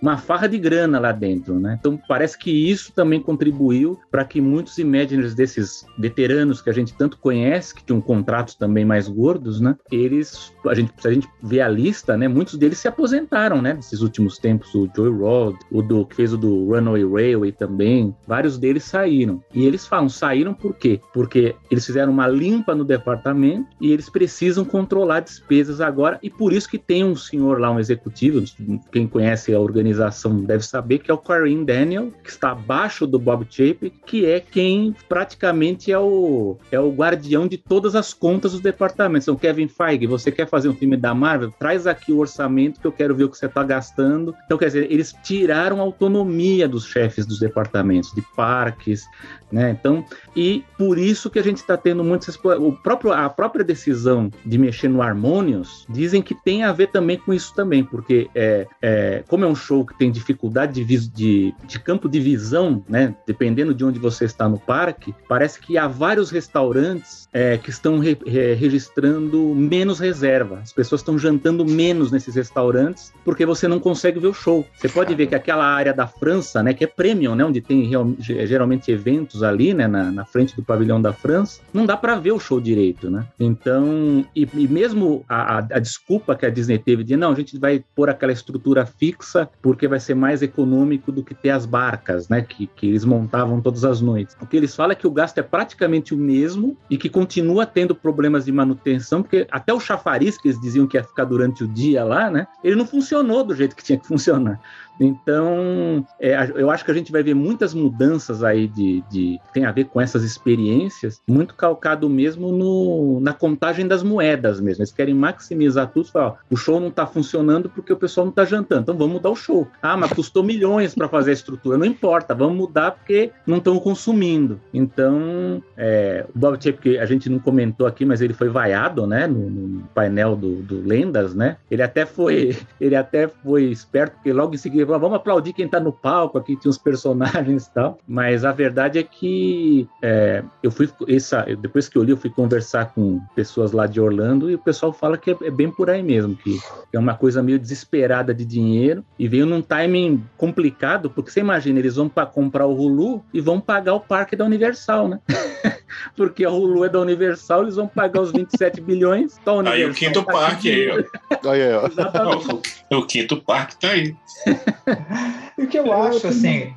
uma farra de grana lá dentro, né? Então parece que isso também contribuiu para que muitos Imaginers desses veteranos que a gente tanto conhece, que tinham contratos também mais gordos, né? Eles, a gente, se a gente ver a lista, né? Muitos deles se aposentaram, né? Nesses últimos tempos, o Joey Rod, o do que fez o do Runaway Railway também, vários deles saíram. E eles falam, saíram por quê? Porque eles fizeram uma limpa no departamento e eles precisam controlar despesas agora e por isso que tem um senhor lá, um executivo, quem conhece a organização deve saber, que é o Kareem Daniel, que está abaixo do Bob Chape, que é quem praticamente é o, é o guardião de todas as contas dos departamentos. Então, Kevin Feige, você quer fazer um filme da Marvel? Traz aqui o orçamento que eu quero ver o que você está gastando. Então, quer dizer, eles tiraram a autonomia dos chefes dos departamentos, de parques, né? Então, e por isso que a gente está tendo muitas o próprio a própria decisão de mexer no Harmonious dizem que tem a ver também com isso também, porque é, é como é um show que tem dificuldade de, de, de campo de visão, né? Dependendo de onde você está no parque, parece que há vários restaurantes é, que estão re, re, registrando menos reserva. As pessoas estão jantando menos nesses restaurantes porque você não consegue ver o show. Você pode ver que aquela área da França, né, que é premium, né, onde tem real, geralmente eventos ali, né, na, na frente do pavilhão da França, não dá para ver o show direito, né? Então, e, e mesmo a, a, a, desculpa que a Disney teve de não, a gente vai pôr aquela estrutura fixa, porque vai ser mais econômico do que ter as barcas, né? Que, que eles montavam todas as noites. O que eles falam é que o gasto é praticamente o mesmo e que continua tendo problemas de manutenção, porque até o chafariz que eles diziam que ia ficar durante o dia lá, né? Ele não funcionou do jeito que tinha que funcionar. Então, é, eu acho que a gente vai ver muitas mudanças aí de, de tem a ver com essas experiências, muito calcado mesmo no, na contagem das moedas mesmo. Eles querem maximizar tudo, falar, ó, o show não está funcionando porque o pessoal não está jantando, então vamos mudar o show. Ah, mas custou milhões para fazer a estrutura, não importa, vamos mudar porque não estão consumindo. Então, é, o Bob Chap, que a gente não comentou aqui, mas ele foi vaiado, né, no, no painel do, do Lendas, né? Ele até foi, ele até foi esperto porque logo em seguida vamos aplaudir quem tá no palco, aqui tinha os personagens e tal. Mas a verdade é que é, eu fui, essa, depois que eu li, eu fui conversar com pessoas lá de Orlando e o pessoal fala que é, é bem por aí mesmo, que é uma coisa meio desesperada de dinheiro e veio num timing complicado, porque você imagina, eles vão para comprar o Hulu e vão pagar o parque da Universal, né? porque a Hulu é da Universal, eles vão pagar os 27 bilhões. Tá aí o quinto tá parque aí, ó. Aí, ó. O, o quinto parque tá aí. e o que eu, eu acho, assim,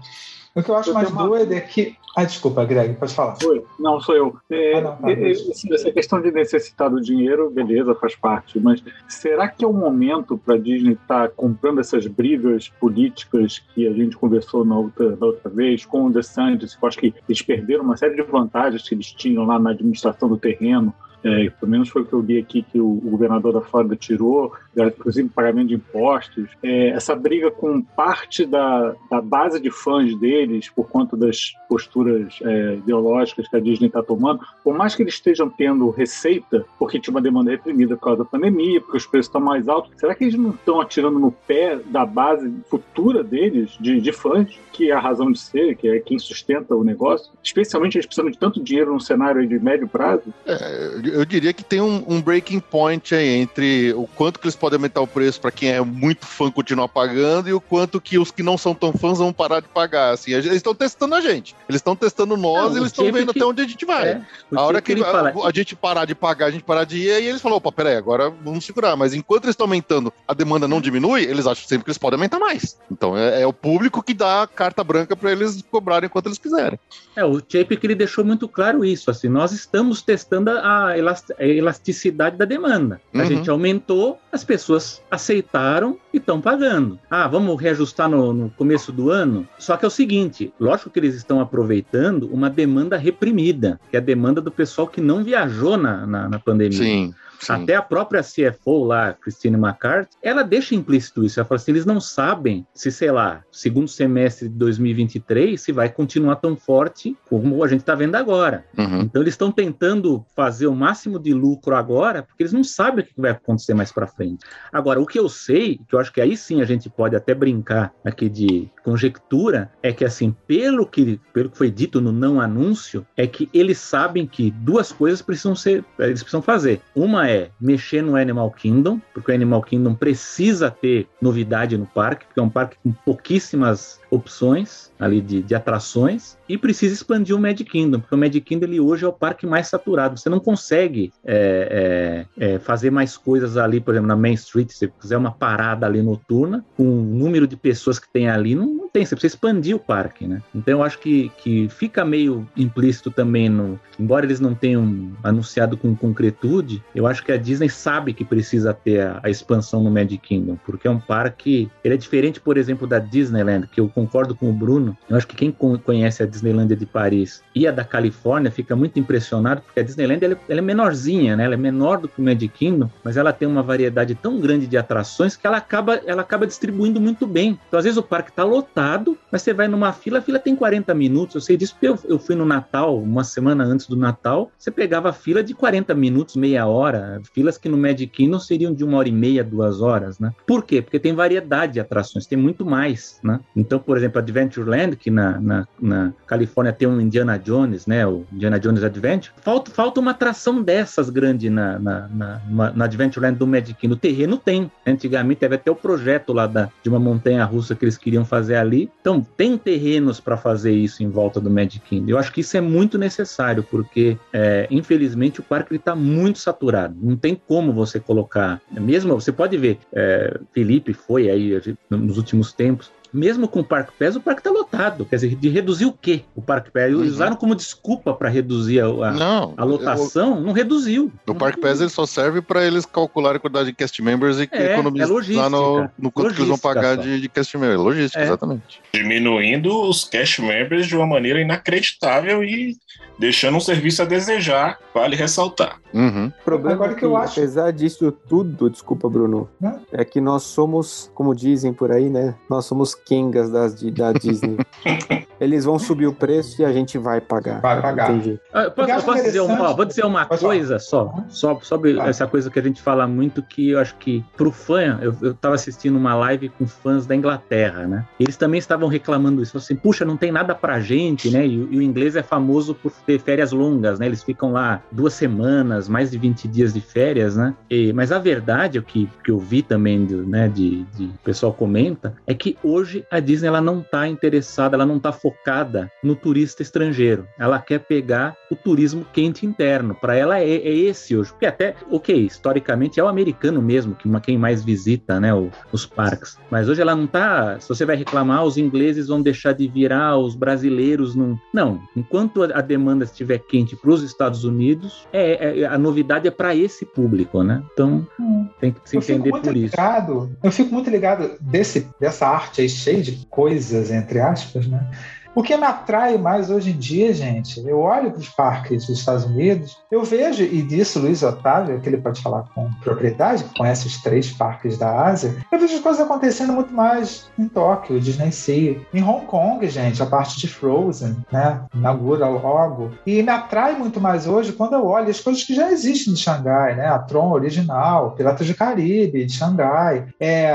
o que eu acho eu mais doido é que. Ah, desculpa, Greg, pode falar. Oi. Não, sou eu. É, ah, não, tá, é, essa questão de necessitar do dinheiro, beleza, faz parte, mas será que é o momento para a Disney estar tá comprando essas brigas políticas que a gente conversou na outra, na outra vez com o DeSantis? Eu acho que eles perderam uma série de vantagens que eles tinham lá na administração do terreno é, pelo menos foi o que eu li aqui que o, o governador da Flórida tirou, inclusive pagamento de impostos, é, essa briga com parte da, da base de fãs deles, por conta das posturas é, ideológicas que a Disney está tomando, por mais que eles estejam tendo receita, porque tinha uma demanda reprimida por causa da pandemia, porque os preços estão mais altos, será que eles não estão atirando no pé da base futura deles, de, de fãs, que é a razão de ser, que é quem sustenta o negócio? Especialmente eles precisam de tanto dinheiro num cenário de médio prazo? É, eu diria que tem um, um, breaking point aí entre o quanto que eles podem aumentar o preço para quem é muito fã continuar pagando e o quanto que os que não são tão fãs vão parar de pagar. Assim, eles estão testando a gente. Eles estão testando nós, não, eles estão vendo que... até onde a gente vai. É, a hora que, que a, a, gente parar de pagar, a gente parar de ir, aí eles falam, opa, peraí, agora vamos segurar. Mas enquanto eles estão aumentando, a demanda não diminui, eles acham sempre que eles podem aumentar mais. Então é, é o público que dá a carta branca para eles cobrarem quanto eles quiserem. É, o Chape que ele deixou muito claro isso, assim, nós estamos testando a elasticidade da demanda. A uhum. gente aumentou, as pessoas aceitaram e estão pagando. Ah, vamos reajustar no, no, começo do ano? Só que é o seguinte, lógico que eles estão aproveitando uma demanda reprimida, que é a demanda do pessoal que não viajou na, na, na pandemia. Sim. Sim. Até a própria CFO lá, Christine McCarthy, ela deixa implícito isso. Ela fala assim: eles não sabem se, sei lá, segundo semestre de 2023, se vai continuar tão forte como a gente está vendo agora. Uhum. Então, eles estão tentando fazer o máximo de lucro agora, porque eles não sabem o que vai acontecer mais para frente. Agora, o que eu sei, que eu acho que aí sim a gente pode até brincar aqui de conjectura, é que, assim, pelo que, pelo que foi dito no não anúncio, é que eles sabem que duas coisas precisam ser, eles precisam fazer. Uma é mexer no Animal Kingdom, porque o Animal Kingdom precisa ter novidade no parque, porque é um parque com pouquíssimas opções ali de, de atrações e precisa expandir o Magic Kingdom, porque o Magic Kingdom ele hoje é o parque mais saturado. Você não consegue é, é, é, fazer mais coisas ali, por exemplo, na Main Street, se você fizer uma parada ali noturna, com o número de pessoas que tem ali, não, não tem, você precisa expandir o parque, né? Então eu acho que, que fica meio implícito também no. Embora eles não tenham anunciado com concretude, eu acho que a Disney sabe que precisa ter a, a expansão no Magic Kingdom, porque é um parque. Ele é diferente, por exemplo, da Disneyland, que eu concordo com o Bruno. Eu acho que quem conhece a Disneylandia de Paris e a da Califórnia fica muito impressionado, porque a Disneyland ela, ela é menorzinha, né? Ela é menor do que o Magic Kingdom, mas ela tem uma variedade tão grande de atrações que ela acaba, ela acaba distribuindo muito bem. Então, às vezes, o parque está lotado, mas você vai numa fila, a fila tem 40 minutos. Eu sei disso porque eu, eu fui no Natal, uma semana antes do Natal, você pegava a fila de 40 minutos, meia hora, filas que no Magic Kingdom seriam de uma hora e meia, duas horas, né? Por quê? Porque tem variedade de atrações, tem muito mais, né? Então, por exemplo, Adventureland, que na, na, na, Califórnia tem um Indiana Jones, né? O Indiana Jones Adventure. Falta, falta uma atração dessas grande na, na, na, na Adventureland do Magic. No terreno tem. Antigamente teve até o projeto lá da, de uma montanha russa que eles queriam fazer ali. Então, tem terrenos para fazer isso em volta do Magic Kingdom. Eu acho que isso é muito necessário, porque, é, infelizmente, o parque está muito saturado. Não tem como você colocar. Mesmo, você pode ver, é, Felipe foi aí nos últimos tempos, mesmo com o Parque Pass, o parque está lotado. Quer dizer, de reduzir o quê? O Parque Pass? Uhum. Usaram como desculpa para reduzir a, a, não, a lotação, eu, não reduziu. O Parque Pass ele só serve para eles calcularem a quantidade de cast members e é, economizar é no, no quanto que eles vão pagar de, de, cast members. Logística, é. exatamente. Diminuindo os cast members de uma maneira inacreditável e deixando um serviço a desejar, vale ressaltar. Uhum. O problema Agora é que, eu acho... apesar disso tudo, desculpa, Bruno, é que nós somos, como dizem por aí, né? Nós somos Kengas das, da Disney. Eles vão subir o preço e a gente vai pagar. Vai pagar. Entendi. Ah, posso, posso dizer uma, vou dizer uma coisa só, só sobre essa coisa que a gente fala muito que eu acho que pro fã, eu, eu tava assistindo uma live com fãs da Inglaterra, né? Eles também estavam reclamando isso, assim, puxa, não tem nada pra gente, né? E, e o inglês é famoso por ter férias longas, né? Eles ficam lá duas semanas, mais de 20 dias de férias, né? E, mas a verdade, o que, que eu vi também, do, né, de, de o pessoal comenta, é que hoje a Disney ela não tá interessada, ela não tá focada no turista estrangeiro. Ela quer pegar o turismo quente interno. Para ela é, é, esse hoje. Porque até, ok, historicamente é o americano mesmo que quem mais visita né, o, os parques. Mas hoje ela não tá. Se você vai reclamar, os ingleses vão deixar de virar, os brasileiros não. Não. Enquanto a, demanda estiver quente para os Estados Unidos, é, é, a novidade é para esse público, né? Então hum. tem que se eu entender por ligado, isso. Eu fico muito ligado desse, dessa arte aí cheia de coisas, entre aspas, né? O que me atrai mais hoje em dia, gente, eu olho para os parques dos Estados Unidos, eu vejo, e disso Luiz Otávio, que ele pode falar com propriedade, que conhece os três parques da Ásia, eu vejo as coisas acontecendo muito mais em Tóquio, Disney Sea, em Hong Kong, gente, a parte de Frozen, né, inaugura logo, e me atrai muito mais hoje quando eu olho as coisas que já existem em Xangai, né, a Tron original, Piratas do Caribe, de Xangai, é,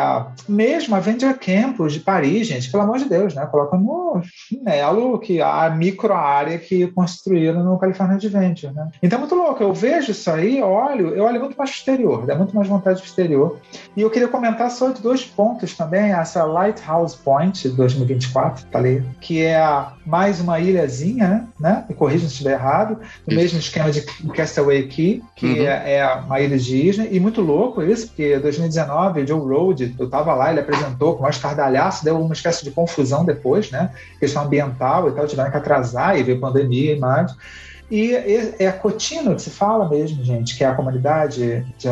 mesmo a Avenger Campus de Paris, gente, pelo amor de Deus, né, coloca no chinelo que a micro área que construíram no California Adventure, né? Então é muito louco. Eu vejo isso aí, olho, eu olho muito mais pro exterior, dá muito mais vontade pro exterior. E eu queria comentar só de dois pontos também, essa Lighthouse Point 2024, falei, que é mais uma ilhazinha, né? Me corrija se estiver errado, no mesmo esquema de Castaway Key, que uhum. é, é, uma ilha de Disney, e muito louco isso, porque 2019, Joe Road, eu tava lá, ele apresentou com mais cardalhaço, deu uma espécie de confusão depois, né? Questão ambiental e tal, tiveram que atrasar e veio pandemia e mais. E é a Cotino que se fala mesmo, gente, que é a comunidade de,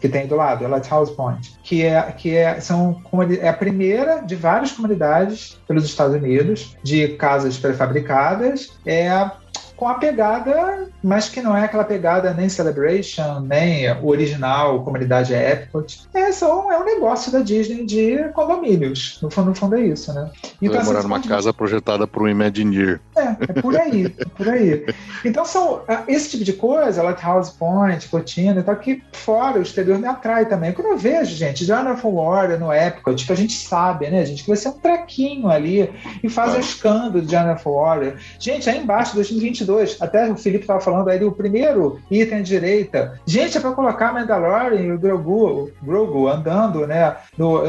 que tem do lado, a Lighthouse Point, que é que é, são é a primeira de várias comunidades pelos Estados Unidos de casas prefabricadas. É com a pegada, mas que não é aquela pegada nem Celebration, nem o original Comunidade Epcot. É, só, é um negócio da Disney de condomínios. No fundo, no fundo é isso, né? Então, Vai morar numa casa projetada por um Imagineer. É, é por aí, é por aí. Então, são ah, esse tipo de coisa, Lighthouse Point, Cotina e tal, que fora o exterior me atrai também. Quando eu vejo, gente, Jonathan Warren no Epcot, que a gente sabe, né, gente, que vai ser um trequinho ali e faz ah. o escândalo de Jonathan Warren. Gente, aí embaixo, 2022, 22, até o Felipe estava falando aí, o primeiro item à direita. Gente, é para colocar Mandalorian e o Grogu, o Grogu andando, né? No,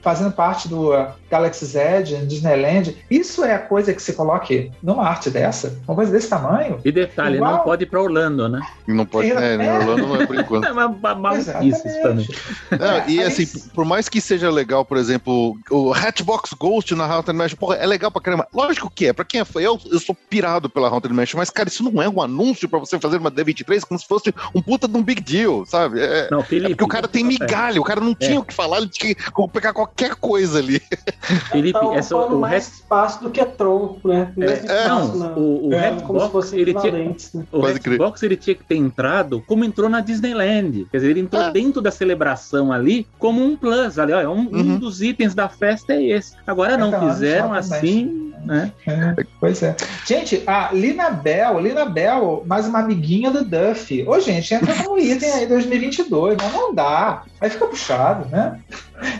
fazendo parte do Galaxy's Edge, Disneyland. Isso é a coisa que se coloque numa arte dessa, uma coisa desse tamanho. E detalhe, Igual... não pode ir para Orlando, né? Não pode, é, né? Orlando não é por enquanto. é uma maluquice isso também. Não, e assim, por mais que seja legal, por exemplo, o Hatchbox Ghost na Haunted Mansion, porra, é legal pra caramba. Lógico que é, pra quem é fã, eu, eu sou pirado pela Haunted Mansion, mas, cara, isso não é um anúncio pra você fazer uma D23 como se fosse um puta de um big deal, sabe? É, não, Felipe, é porque o cara tem migalha, o cara não tinha o que falar, ele tinha que pegar qualquer coisa ali. Felipe, então, essa, o mais espaço do que Tron, né? É, não, na... o, o é, Redbox, ele tinha, né? o Redbox ele tinha que ter entrado como entrou na Disneyland. Quer dizer, ele entrou é. dentro da celebração ali como um plus. Ali, ó, um, uhum. um dos itens da festa é esse. Agora não, então, fizeram assim né? É, pois é. Gente, a Lina Bell, Lina Bell, mais uma amiguinha do Duff. Ô, gente, entra como item aí 2022, mas não dá. Aí fica puxado, né?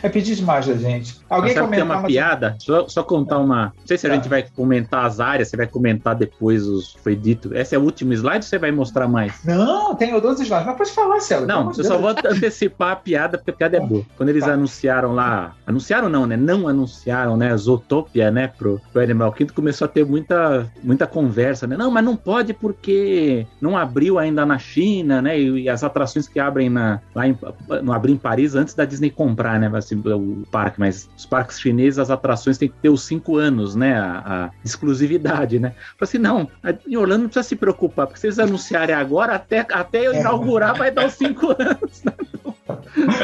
É pedir demais da gente. Alguém que tem comentar uma piada? Só, só contar uma. Não sei se a Tá. gente vai comentar as áreas, você vai comentar depois os que foi dito. Esse é o último slide ou você vai mostrar mais? Não, tem 12 slides, mas pode falar, Célio. Não, eu só Deus. vou antecipar a piada, porque a piada é boa. Quando eles Tá. anunciaram lá. Anunciaram não, né? Não anunciaram, né? Zootopia, né? Pro, pro Animal Kingdom começou a ter muita, muita conversa, né? Não, mas não pode porque não abriu ainda na China, né? E, e as atrações que abrem na, lá em, não abriu em Paris antes da Disney comprar, né? Assim, o parque, mas os parques chineses, as atrações têm que ter os cinco anos, né? A, a exclusividade, né? Falei assim, não, a- em Orlando não precisa se preocupar, porque se eles anunciarem agora, até, até eu inaugurar vai dar os cinco anos.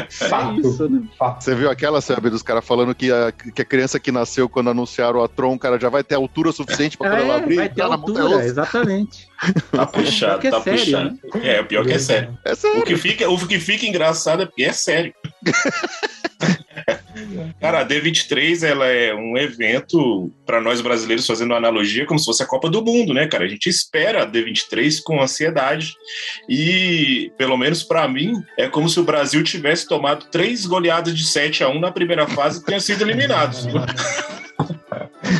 Fato. É isso, né? Fato. Você viu aquela, Sérgio, dos caras falando que a, que a criança que nasceu quando anunciaram a Tron, cara, já vai ter altura suficiente pra quando ela É, abrir vai e ter na altura, montanha exatamente. Tá puxado, é tá sério, puxado. É, o pior que é sério. É sério. O que fica, o que fica engraçado é porque é sério. Cara, a D23 ela é um evento para nós brasileiros fazendo uma analogia como se fosse a Copa do Mundo, né, cara? A gente espera a D23 com ansiedade e, pelo menos para mim, é como se o Brasil tivesse tomado três goleadas de 7 a 1 na primeira fase e tenha sido eliminado.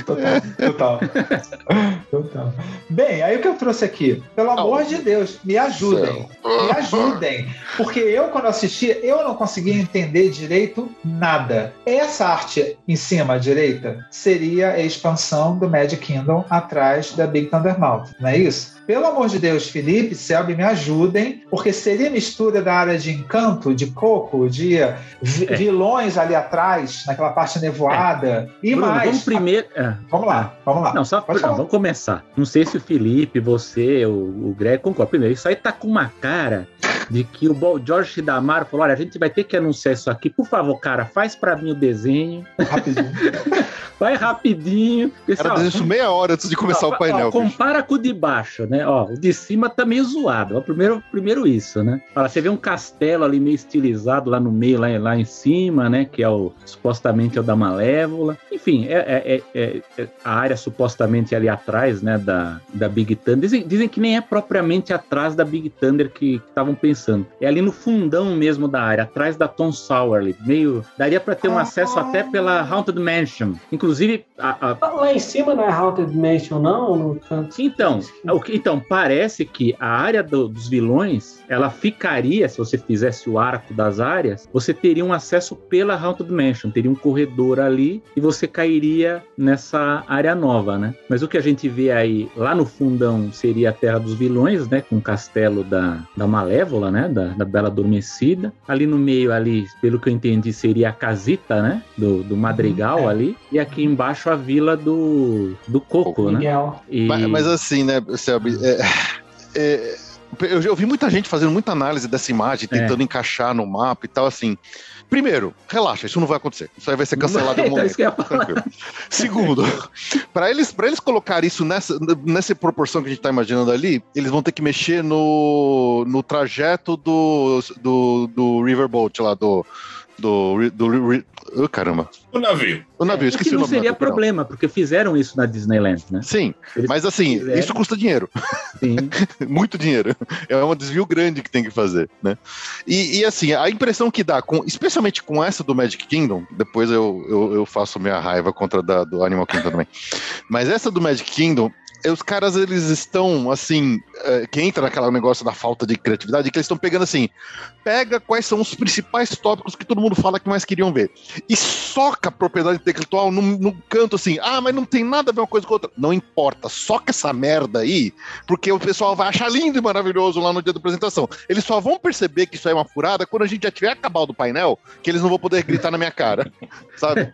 Total, total. Total. Bem, aí o que eu trouxe aqui? Pelo amor de Deus, me ajudem. Me ajudem. Porque eu, quando assisti, eu não conseguia entender direito nada. Essa arte em cima à direita seria a expansão do Magic Kingdom atrás da Big Thunder Mountain, não é isso? Pelo amor de Deus, Felipe, Selby, me ajudem, porque seria mistura da área de encanto, de coco, de É. vilões ali atrás, naquela parte nevoada, e Bruno, mais. vamos primeiro. ah, Vamos lá, vamos lá. Não, só Pode não, vamos começar. Não sei se o Felipe, você, o, o Greg concordam. Primeiro, isso aí tá com uma cara de que o George Shidamaro falou: olha, a gente vai ter que anunciar isso aqui. Por favor, cara, faz pra mim o desenho. Rapidinho. Vai rapidinho. Desenha isso meia hora antes de começar ó, o painel. ó, compara com o de baixo, né? Ó, o de cima tá meio zoado. Ó, primeiro, primeiro isso, né? Olha, você vê um castelo ali meio estilizado lá no meio, lá, lá em cima, né? Que é o supostamente é o da Malévola. Enfim, é, é- é- é- é a área supostamente ali atrás, né? Da, da Big Thunder. Dizem, dizem que nem é propriamente atrás da Big Thunder que estavam pensando. É ali no fundão mesmo da área, atrás da Tom Sawyer, meio. Daria para ter um acesso até pela Haunted Mansion. Inclusive, a- a, Lá em cima não é Haunted Mansion, não? No canto. então, que- então, parece que a área do- dos vilões, ela ficaria, se você fizesse o arco das áreas, você teria um acesso pela Haunted Mansion, teria um corredor ali e você cairia nessa área nova, né? Mas o que a gente vê aí, lá no fundão, seria a Terra dos Vilões, né? Com o castelo da, da Malévola, né? Da, da Bela Adormecida. Ali no meio, ali, pelo que eu entendi, seria a casita, né? Do, do Madrigal Uhum, é. ali. E aqui embaixo a vila do, do Coco, né? E- Mas, mas assim, né, Selby, é, é, eu já ouvi muita gente fazendo muita análise dessa imagem, É. tentando encaixar no mapa e tal, assim. Primeiro, relaxa, isso não vai acontecer. Isso aí vai ser cancelado em algum isso momento. Segundo, para eles, pra eles colocar isso nessa, nessa proporção que a gente tá imaginando ali, eles vão ter que mexer no, no trajeto do, do, do Riverboat lá, do. Do. do, do oh, caramba. O navio. O navio, O esqueci que o não nome do seria navio, problema, porque fizeram isso na Disneyland, né? Sim, Eles mas assim, fizeram, isso custa dinheiro. sim. muito dinheiro. É um desvio grande que tem que fazer, né? E, e, assim, a impressão que dá, com, especialmente com essa do Magic Kingdom, depois eu, eu, eu faço minha raiva contra a da, do Animal Kingdom também. Mas essa do Magic Kingdom, os caras, eles estão, assim, eh, que entra naquele negócio da falta de criatividade, que eles estão pegando assim, pega quais são os principais tópicos que todo mundo fala que mais queriam ver. E soca a propriedade intelectual num canto assim, ah, mas não tem nada a ver uma coisa com outra. Não importa, soca essa merda aí, porque o pessoal vai achar lindo e maravilhoso lá no dia da apresentação. Eles só vão perceber que isso é uma furada quando a gente já tiver acabado o painel, que eles não vão poder gritar na minha cara, sabe?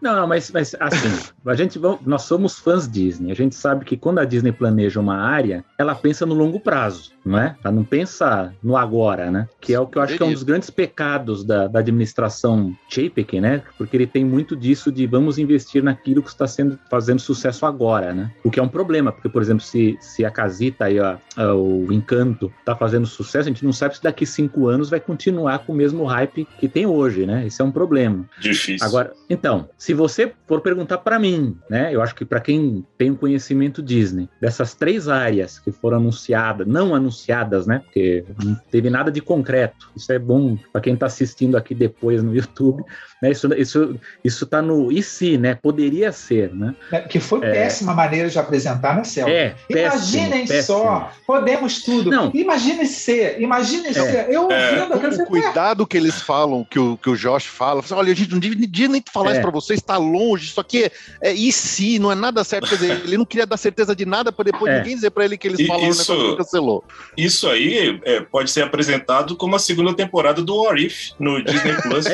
Não, não, mas, mas assim, a gente, nós somos fãs Disney. A gente sabe que quando a Disney planeja uma área, ela pensa no longo prazo, não é? Ela não pensa no agora, né? Que é o que eu acho que é um dos grandes pecados da, da administração Chapek, né? Porque ele tem muito disso de vamos investir naquilo que está sendo fazendo sucesso agora, né? O que é um problema, porque, por exemplo, se, se a casita aí, ó, o encanto, tá fazendo sucesso, a gente não sabe se daqui cinco anos vai continuar com o mesmo hype que tem hoje, né? Esse é um problema. Difícil. Agora, então, se você for perguntar para mim, né? Eu acho que para quem tem um conhecimento Disney, dessas três áreas que foram anunciadas, não anunciadas, né? Porque não teve nada de concreto. Isso é bom para quem está assistindo aqui depois no YouTube. Né? Isso, isso, isso tá no e se, né? Poderia ser, né? É, que foi é. péssima maneira de apresentar, né, Celso? É, Imaginem péssimo, só, podemos tudo. Não. Imagine ser, imagine é. ser. Eu é. ouvindo, o cuidado que eles falam, que o, que o Josh fala, assim, olha, a gente não devia nem falar isso é. para você, está longe, isso aqui é, é e se, não é nada certo. Quer dizer, ele não queria dar certeza de nada para depois é. ninguém dizer para ele que eles falam isso, um cancelou. Isso aí pode ser apresentado como a segunda temporada do What If no Disney Plus.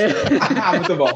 ah, muito bom.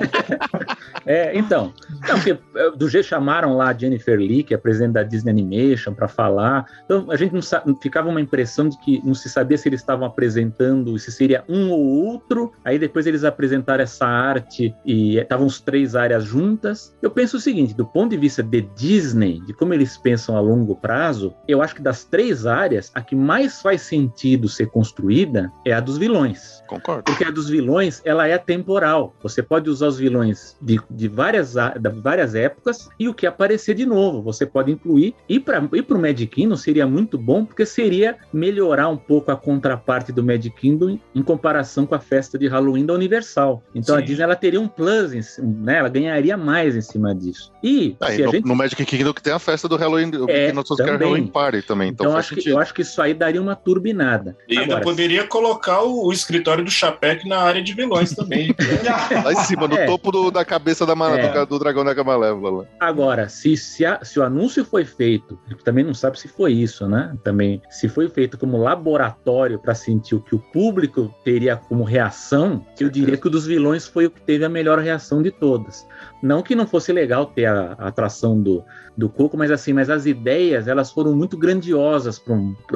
É, então, não, porque é, do G chamaram lá a Jennifer Lee, que é presidente da Disney Animation, para falar. Então a gente não sabe, ficava uma impressão de que não se sabia se eles estavam apresentando, se seria um ou outro. Aí depois eles apresentaram essa arte e estavam os três áreas juntas. Eu penso o seguinte, do ponto de vista de Disney, de como eles pensam a longo prazo, eu acho que das três áreas, a que mais faz sentido ser construída é a dos vilões. Concordo. Porque a dos vilões, ela é temporal. Você pode usar os vilões de, de, várias, de várias épocas e o que aparecer de novo. Você pode incluir. E para o Mad Kingdom seria muito bom, porque seria melhorar um pouco a contraparte do Mad Kingdom em comparação com a festa de Halloween da Universal. Então Sim. a Disney ela teria um plus, né? ela ganharia mais em cima disso. E, ah, e no, gente... no, Magic Kingdom que tem a festa do Halloween, o é, também. Halloween Party também. Então, então acho que, eu acho que isso aí daria uma turbinada. E Agora, ainda poderia colocar o, o escritório do Chapec na área de vilões também. Lá em cima, no é. topo do, da cabeça da, é. do, do, dragão da Malévola. Agora, se, se, a, se, o anúncio foi feito, também não sabe se foi isso, né? Também, se foi feito como laboratório para sentir o que o público teria como reação, eu diria que o dos vilões foi o que teve a melhor reação de todas. Não que não fosse legal ter a, a atração do, do Coco, mas assim, mas as ideias elas foram muito grandiosas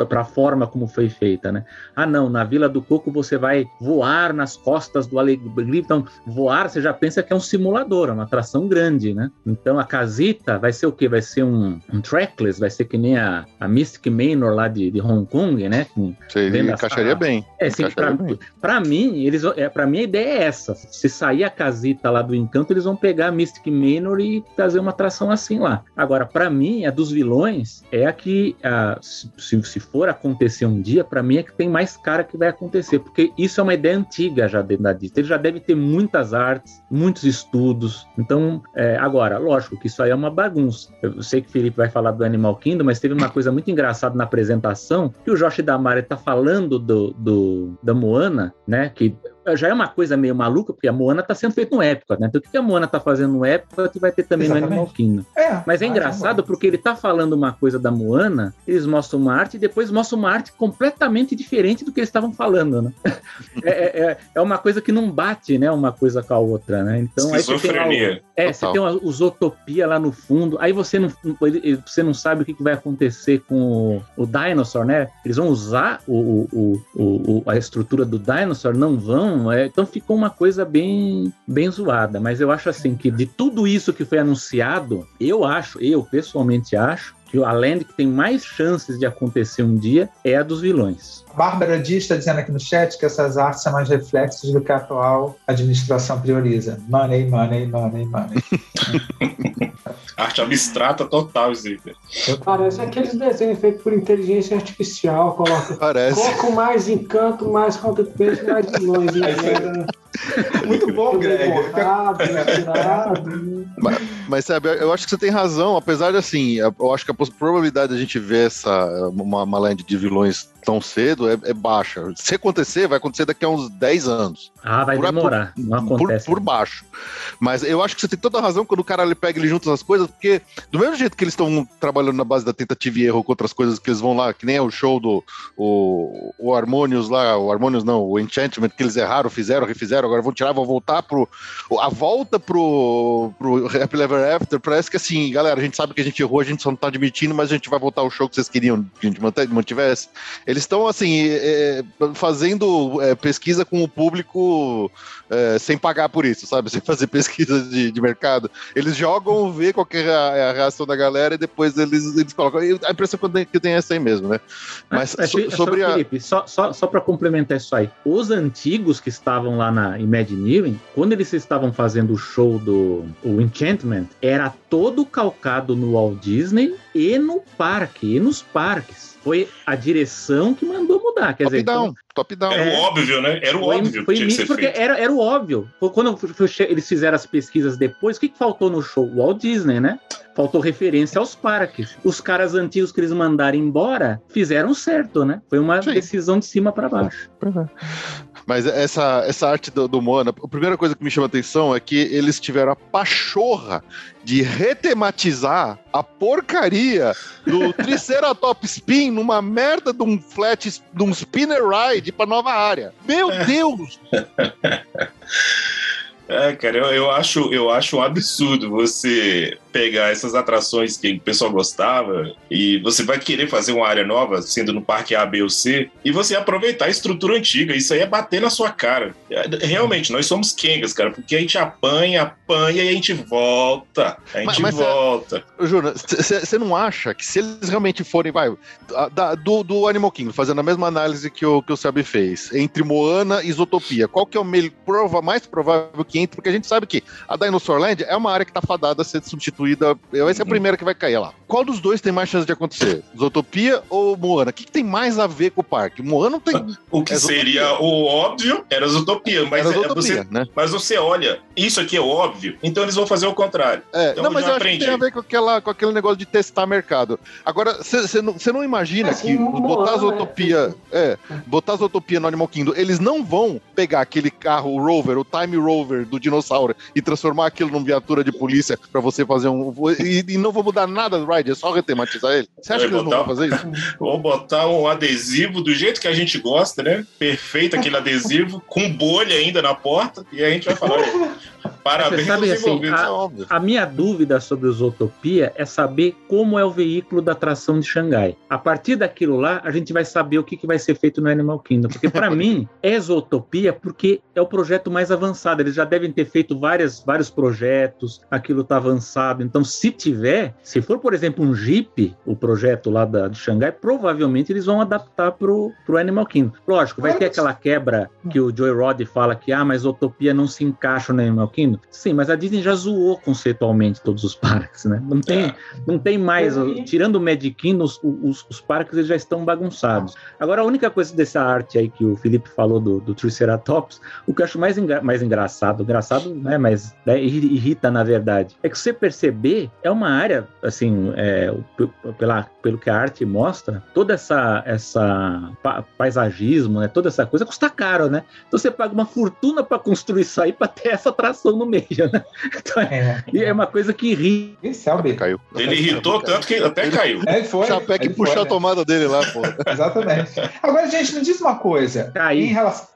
para a forma como foi feita, né? Ah, não, na Vila do Coco você vai voar nas costas do Alegria, então voar você já pensa que é um simulador, é uma atração grande, né? Então a casita vai ser o quê? Vai ser um, um trackless, vai ser que nem a, a Mystic Manor lá de, de Hong Kong, né? Com, Você encaixaria bem. É, sim, para mim, eles, é, para mim a ideia é essa. Se sair a casita lá do Encanto, eles vão pegar a Mystic Manor e fazer uma atração assim lá. Agora, para mim, a dos vilões é a que, a, se, se for acontecer um dia, para mim é que tem mais cara que vai acontecer, porque isso é uma ideia antiga já dentro da Disney. Ele já deve ter muitas artes, muitos estudos. Então, é, agora, lógico que isso aí é uma bagunça. Eu sei que o Felipe vai falar do Animal Kingdom, mas teve uma coisa muito engraçada na apresentação, que o Josh Damari tá falando do, do da Moana, né? Que já é uma coisa meio maluca, porque a Moana está sendo feita no Epcot, né? Então o que a Moana está fazendo no Epcot vai ter também Exatamente. no Animal Kingdom. É, Mas é engraçado porque ele está falando uma coisa da Moana, eles mostram uma arte e depois mostram uma arte completamente diferente do que eles estavam falando, né? é, é, é, é uma coisa que não bate, né? Uma coisa com a outra, né? Então aí você tem o, é, você tem uma Utopia lá no fundo, aí você não, você não sabe o que, vai acontecer com o, o Dinosaur, né? Eles vão usar o, o, o, a estrutura do Dinosaur, não vão é, então ficou uma coisa bem, bem zoada. Mas eu acho assim que de tudo isso que foi anunciado, eu acho, eu pessoalmente acho, que a Land que tem mais chances de acontecer um dia é a dos vilões. Bárbara Dias está dizendo aqui no chat que essas artes são mais reflexos do que a atual administração prioriza. Money, money, money, money. Arte abstrata total, Zíper. Parece aqueles desenhos feitos por inteligência artificial. Coloca Parece. Coloca mais encanto, mais counterpage, mais vilões. Né? Muito bom, Greg. mas, mas, sabe, eu acho que você tem razão, apesar de assim, eu acho que a probabilidade de a gente ver essa uma, uma land de vilões tão cedo é, é, baixa. Se acontecer, vai acontecer daqui a uns 10 anos. Ah, vai por, demorar. Por, não acontece. Por, por, baixo. Mas eu acho que você tem toda a razão quando o cara ele pega ele junta as coisas, porque do mesmo jeito que eles estão trabalhando na base da tentativa e erro com outras coisas que eles vão lá, que nem é o show do o, o Harmonious lá, o Harmonious não, o Enchantment, que eles erraram, fizeram, refizeram, agora vão tirar, vão voltar pro. A volta pro, pro Happy Ever After, parece que assim, galera, a gente sabe que a gente errou, a gente só não tá admitindo, mas a gente vai voltar ao show que vocês queriam que a gente mantivesse. Eles estão, assim, é, fazendo é, pesquisa com o público é, sem pagar por isso, sabe? Sem fazer pesquisa de, de mercado. Eles jogam, vê qual é a, a, reação da galera e depois eles, eles colocam. A impressão que eu tenho é essa aí mesmo, né? Mas ah, so, sobre só, a. Felipe, só, só, só para complementar isso aí, os antigos que estavam lá na Imagineering, quando eles estavam fazendo o show do o Enchantment, era todo calcado no Walt Disney e no parque, e nos parques. Foi a direção que mandou mudar. Quer top dizer, down, então, top down. Era o óbvio, né? Era o foi, óbvio foi que tinha que nisso ser porque feito. era, era o óbvio. Foi Quando eles fizeram as pesquisas depois, o que, que faltou no show? O Walt Disney, né? Faltou referência aos parques. Os caras antigos que eles mandaram embora fizeram certo, né? Foi uma Sim. decisão de cima para baixo. Mas essa, essa arte do, do Moana, a primeira coisa que me chama a atenção é que eles tiveram a pachorra de retematizar a porcaria do Triceratops Spin numa merda de um flat, de um spinner ride pra nova área. Meu Deus! É, cara, eu, eu, acho, eu acho um absurdo você pegar essas atrações que o pessoal gostava e você vai querer fazer uma área nova, sendo no parque A, B ou C, e você aproveitar a estrutura antiga. Isso aí é bater na sua cara. É, Realmente, nós somos Kengas, cara, porque a gente apanha, apanha e a gente volta. A gente Mas- mas volta. Júnior, você não acha que se eles realmente forem, vai, da- do, do Animal Kingdom, fazendo a mesma análise que o, que o Selby fez, entre Moana e Isotopia, qual que é o mel- prova, mais provável que entre? Porque a gente sabe que a Dinosaur Land é uma área que tá fadada a ser substituída, vai ser a Uhum. primeira que vai cair lá. Qual dos dois tem mais chance de acontecer? Isotopia ou Moana? O que, que tem mais a ver com o parque? Moana não tem... O que É Zootopia. seria o óbvio era a Zootopia, mas, Era é- Zootopia, você, né? mas você olha, isso aqui é óbvio, então eles vão fazer o contrário. É, Então não, mas eu acho que tem a ver com, aquela, com aquele negócio de testar mercado. Agora, você não, cê não imagina É, que botar as Moana, utopia, é, botar as utopia no Animal Kingdom, eles não vão pegar aquele carro, o Rover, o Time Rover do dinossauro e transformar aquilo numa viatura de polícia pra você fazer um. E, e não vão mudar nada do ride, é só retematizar ele. Você acha que eles não vão fazer isso? Vou botar um adesivo do jeito que a gente gosta, né? Perfeito aquele adesivo, com bolha ainda na porta, e a gente vai falar. Parabéns Você sabe, assim, envolvidos. É. A minha dúvida sobre o Zootopia é saber como é o veículo da atração de Xangai. A partir daquilo lá, a gente vai saber o que, que vai ser feito no Animal Kingdom. Porque, para mim, é Zootopia porque é o projeto mais avançado. Eles já devem ter feito várias, vários projetos, aquilo está avançado. Então, se tiver, se for, por exemplo, um Jeep, o projeto lá da, de Xangai, provavelmente eles vão adaptar para o Animal Kingdom. Lógico, vai ter aquela quebra que o Joy Rod fala que, ah, mas Zootopia não se encaixa no Animal Kingdom. Sim, mas a Disney já zoou conceitualmente todos os parques, né? Não tem, não tem mais, tirando o Magic Kingdom, os, os, os parques eles já estão bagunçados. Agora, a única coisa dessa arte aí que o Felipe falou do, do Triceratops, o que eu acho mais, engra- mais engraçado, engraçado, né, mas né, irri- irrita na verdade, é que você perceber, é uma área, assim, é, pela, pelo que a arte mostra, toda essa, essa pa- paisagismo, né, toda essa coisa custa caro, né? Então você paga uma fortuna para construir isso aí para ter essa atração no meio, né? Então, é, É. e é uma coisa que irrita. E Selby? Caiu. Ele irritou tanto que até caiu. É, ele foi. O Chapéu que ele puxou foi, a né? tomada dele lá, pô. Exatamente. Agora, gente, me diz uma coisa. Em Aí, relação,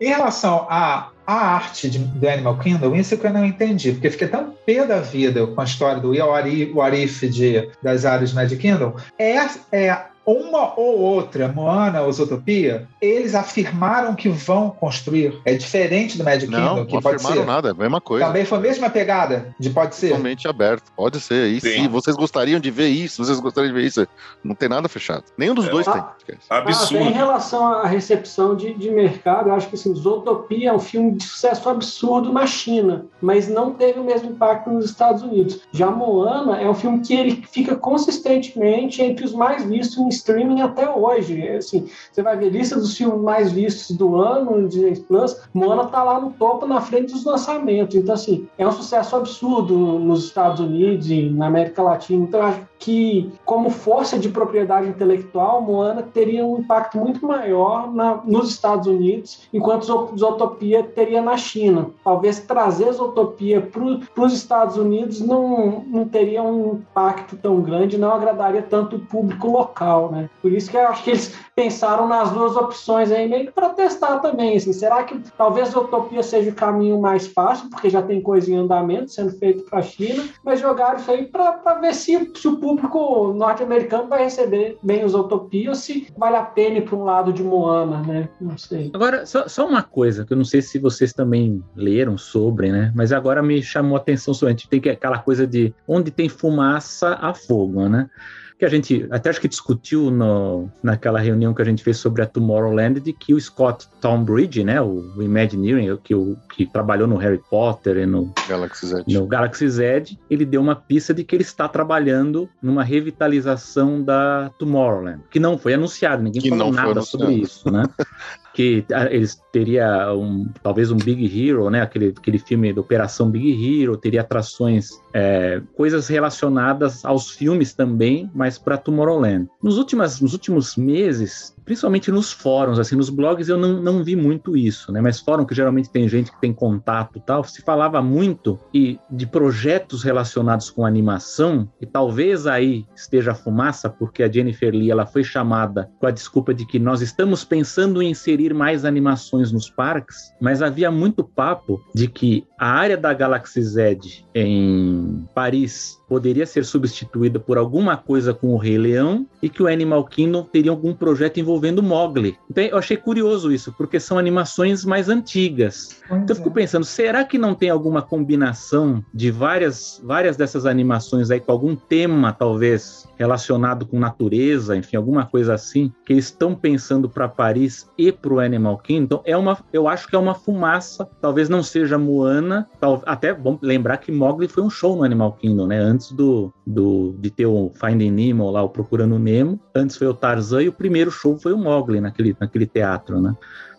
em relação à, à arte de, do Animal Kingdom, isso que eu não entendi, porque eu fiquei tão pé da vida com a história do Arif de, das áreas Magic Kingdom. É, é uma ou outra, Moana ou Zootopia, eles afirmaram que vão construir. É diferente do Magic Não, Kingdom, não que pode afirmaram ser. nada, é a mesma coisa. Também foi a mesma pegada de pode ser. Totalmente aberto. Pode ser. E Sim. se vocês gostariam de ver isso, vocês gostariam de ver isso, não tem nada fechado. Nenhum dos É. dois tem. Esquece. Ah, em Absurdo. relação à recepção de, de mercado, eu acho que assim, Zootopia é um filme de sucesso absurdo na China, mas não teve o mesmo impacto nos Estados Unidos. Já Moana é um filme que ele fica consistentemente entre os mais vistos em streaming até hoje. Assim, você vai ver lista dos filmes mais vistos do ano no Disney Plus, Moana tá lá no topo, na frente dos lançamentos. Então, assim, é um sucesso absurdo nos Estados Unidos e na América Latina. Então, acho que, como força de propriedade intelectual, Moana teria um impacto muito maior na- nos Estados Unidos, enquanto Zo- Zootopia teria na China. Talvez trazer Zootopia para os Estados Unidos não, não teria um impacto tão grande, não agradaria tanto o público local, né? Por isso que eu acho que eles pensaram nas duas opções aí, meio para testar também. Assim, será que talvez Zootopia seja o caminho mais fácil, porque já tem coisa em andamento sendo feito para a China, mas jogaram isso aí para ver se, se o público norte-americano vai receber bem os Zootopia ou se vale a pena ir para um lado de Moana, né? Não sei. Agora, só, só uma coisa, que eu não sei se vocês também leram sobre, né? Mas agora me chamou a atenção a gente tem que aquela coisa de onde tem fumaça, há fogo, né? Que a gente até acho que discutiu no, naquela reunião que a gente fez sobre a Tomorrowland, de que o Scott Townbridge, né, o, o Imagineering, que, o, que trabalhou no Harry Potter e no Galaxy Z. no Galaxy Z, ele deu uma pista de que ele está trabalhando numa revitalização da Tomorrowland, que não foi anunciado, ninguém Que falou nada sobre isso, né? que ah, eles teria um, talvez um Big Hero, né? Aquele, aquele filme da Operação Big Hero, teria atrações, é, coisas relacionadas aos filmes também, mas para Tomorrowland. Nos, últimas, nos últimos meses, principalmente nos fóruns, assim, nos blogs eu não, não vi muito isso, né? Mas fórum que geralmente tem gente que tem contato tal, se falava muito e de projetos relacionados com animação, e talvez aí esteja a fumaça, porque a Jennifer Lee ela foi chamada com a desculpa de que nós estamos pensando em inserir mais animações nos parques, mas havia muito papo de que a área da Galaxy Z em Paris poderia ser substituída por alguma coisa com o Rei Leão e que o Animal Kingdom teria algum projeto envolvendo Mowgli. Então eu achei curioso isso, porque são animações mais antigas. Pois Então eu fico é. pensando, será que não tem alguma combinação de várias, várias dessas animações aí com algum tema, talvez, relacionado com natureza, enfim, alguma coisa assim, que eles estão pensando para Paris e para o Animal Kingdom? Então é uma, eu acho que é uma fumaça, talvez não seja Moana, tal, até bom lembrar que Mowgli foi um show no Animal Kingdom, né? Antes do, do de ter o Finding Nemo lá, o Procurando Nemo, antes foi o Tarzan e o primeiro show foi o Mowgli naquele, naquele teatro, né?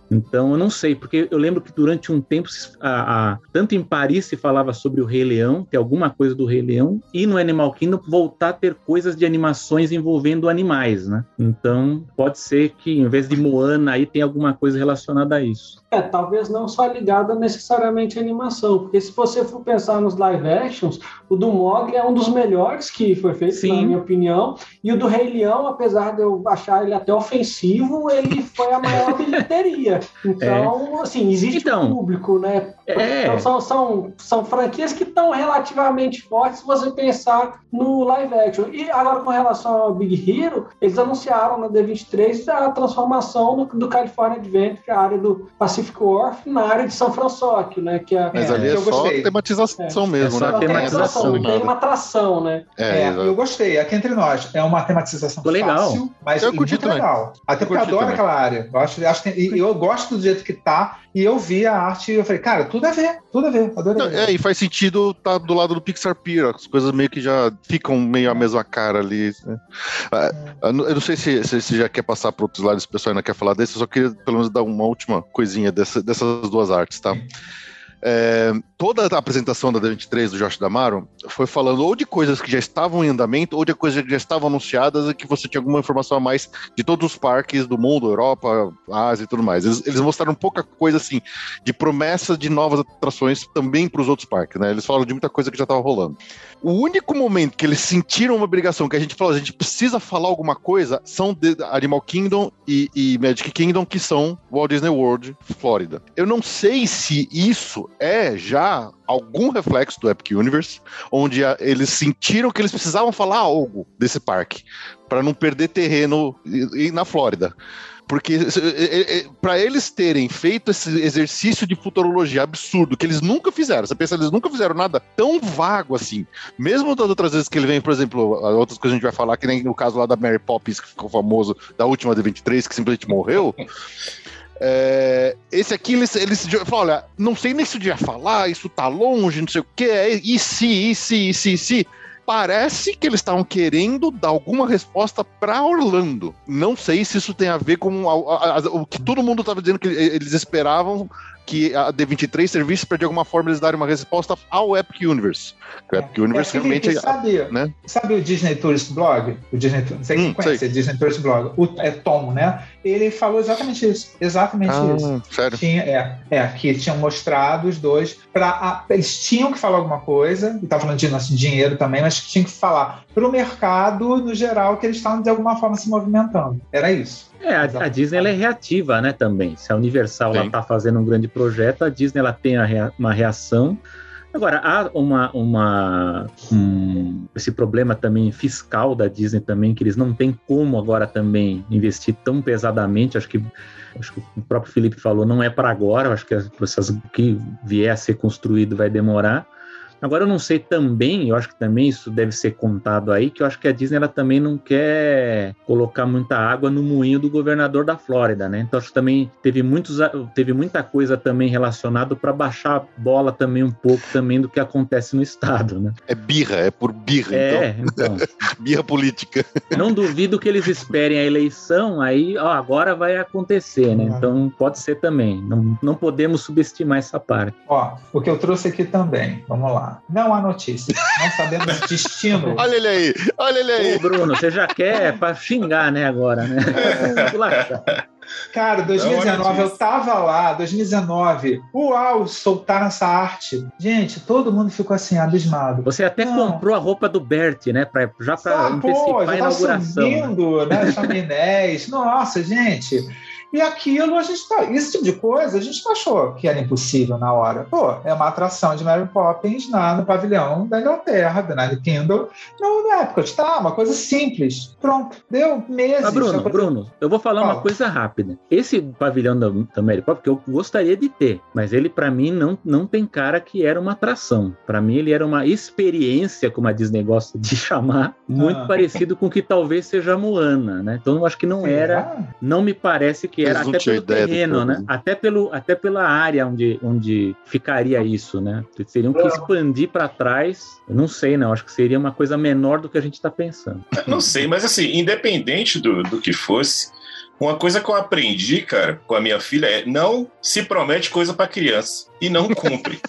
Então, eu não sei, porque eu lembro que durante um tempo, a- a- tanto em Paris se falava sobre o Rei Leão, ter alguma coisa do Rei Leão, e no Animal Kingdom voltar a ter coisas de animações envolvendo animais, né? Então, pode ser que em vez de Moana aí tem alguma coisa relacionada a isso. É, talvez não só ligada necessariamente à animação, porque se você for pensar nos live actions, o do Mogli é um dos melhores que foi feito, Sim. na minha opinião, e o do Rei Leão, apesar de eu achar ele até ofensivo, ele foi a maior bilheteria. Então, assim, existe Então, um público, né? É, Então, são, são, são franquias que estão relativamente fortes se você pensar no live action. E agora, com relação ao Big Hero, eles anunciaram na D23 a transformação do, do California Adventure, a área do Pacific Wharf, na área de São Francisco, né? Que é, Mas É, ali é eu só gostei. tematização É mesmo, só né? tem, tematização, tem nada. uma atração, né? É, É, eu gostei. Aqui entre nós, é uma tematização legal. fácil, mas Eu muito também. legal. Até Eu porque eu adoro também. aquela área. Eu, acho, acho que, e eu gosto do jeito que tá, e eu vi a arte e eu falei, cara, tudo a ver, tudo a ver. Adorei. Não, é, e faz sentido tá do lado do Pixar Pier, as coisas meio que já ficam meio a mesma cara ali. né? Ah, Eu não sei se se você já quer passar para outros lados, se o pessoal ainda quer falar desse, eu só queria pelo menos dar uma última coisinha dessa- dessas duas artes, tá? É, toda a apresentação da D23 do Josh Damaro foi falando ou de coisas que já estavam em andamento ou de coisas que já estavam anunciadas e que você tinha alguma informação a mais de todos os parques do mundo, Europa, Ásia e tudo mais. Eles, eles mostraram pouca coisa assim de promessa de novas atrações também para os outros parques, né? Eles falaram de muita coisa que já estava rolando. O único momento que eles sentiram uma obrigação, que a gente falou, a gente precisa falar alguma coisa, são de Animal Kingdom e, e Magic Kingdom, que são Walt Disney World, Flórida. Eu não sei se isso é já algum reflexo do Epic Universe, onde a- eles sentiram que eles precisavam falar algo desse parque, para não perder terreno e- e na Flórida. Porque para eles terem feito esse exercício de futurologia absurdo, que eles nunca fizeram, você pensa, eles nunca fizeram nada tão vago assim. Mesmo das outras vezes que ele vem, por exemplo, outras coisas que a gente vai falar, que nem no caso lá da Mary Poppins, que ficou famoso, da última D23, que simplesmente morreu. É, esse aqui, eles, eles falam, olha, não sei nem se eu devia falar, isso tá longe, não sei o que, é, e se, e se, e se, e se. Parece que eles estavam querendo dar alguma resposta para Orlando. Não sei se isso tem a ver com a- a- a- o que todo mundo estava dizendo que eles esperavam que a D23 servisse para de alguma forma eles darem uma resposta ao Epic Universe. O Epic Universe É, realmente sabe, né? sabe o Disney Tourist Blog? O Disney, não sei quem Hum, conhece, sei. o Disney Tourist Blog. O, é Tom, né? Ele falou exatamente isso. Exatamente isso. Ah, sério. Tinha, é, é, que tinham mostrado os dois para eles tinham que falar alguma coisa, e tava falando de nosso dinheiro também, mas tinham que falar para o mercado no geral que eles estavam de alguma forma se movimentando. Era isso. É, a, a Disney ela é reativa, né, também. Se a Universal ela Sim. tá fazendo um grande projeto, a Disney ela tem a rea- uma reação. Agora, há uma, uma um- esse problema também fiscal da Disney também, que eles não têm como agora também investir tão pesadamente. Acho que, acho que o próprio Felipe falou, não é para agora. Acho que essas- o que vier a ser construído vai demorar. Agora eu não sei também, eu acho que também isso deve ser contado aí, que eu acho que a Disney ela também não quer colocar muita água no moinho do governador da Flórida, né? Então acho que também teve muitos teve muita coisa também relacionada para baixar a bola também um pouco também do que acontece no estado, né? É birra, é por birra, é, então. então. birra política. Não duvido que eles esperem a eleição, aí, ó, agora vai acontecer, né? Então pode ser também. Não, não podemos subestimar essa parte. Ó, o que eu trouxe aqui também, vamos lá. Não há notícia. Não sabemos o destino. olha ele aí, olha ele aí. Ô, Bruno, você já quer para xingar, né, agora, né? Cara, 2019 eu tava lá, 2019. Uau, soltaram essa arte. Gente, todo mundo ficou assim, abismado. Você até não. comprou a roupa do Bert, né? Pra, já pra ah, antecipar pô, já a inauguração. Tá subindo, né? Chaminés. Nossa, gente. E aquilo a gente tá. Esse tipo de coisa a gente achou que era impossível na hora. Pô, é uma atração de Mary Poppins na, no pavilhão da Inglaterra, da Kingdom, no, na época. Tá, uma coisa simples. Pronto. Deu meses. Ah, Bruno, coisa... Bruno, eu vou falar Fala. uma coisa rápida. Esse pavilhão da, da Mary Poppins, que eu gostaria de ter, mas ele, para mim, não, não tem cara que era uma atração. Para mim, ele era uma experiência, como a Disney gosta de chamar, muito ah. parecido com o que talvez seja Moana, né? Então, eu acho que não era. Não me parece que que era até pelo terreno, né? Até, pelo, até pela área onde, onde ficaria isso, né? Teriam que expandir para trás. Eu não sei, não. Acho que seria uma coisa menor do que a gente está pensando. Não sei, mas assim, independente do, do que fosse, uma coisa que eu aprendi, cara, com a minha filha é não se promete coisa para criança e não cumpre.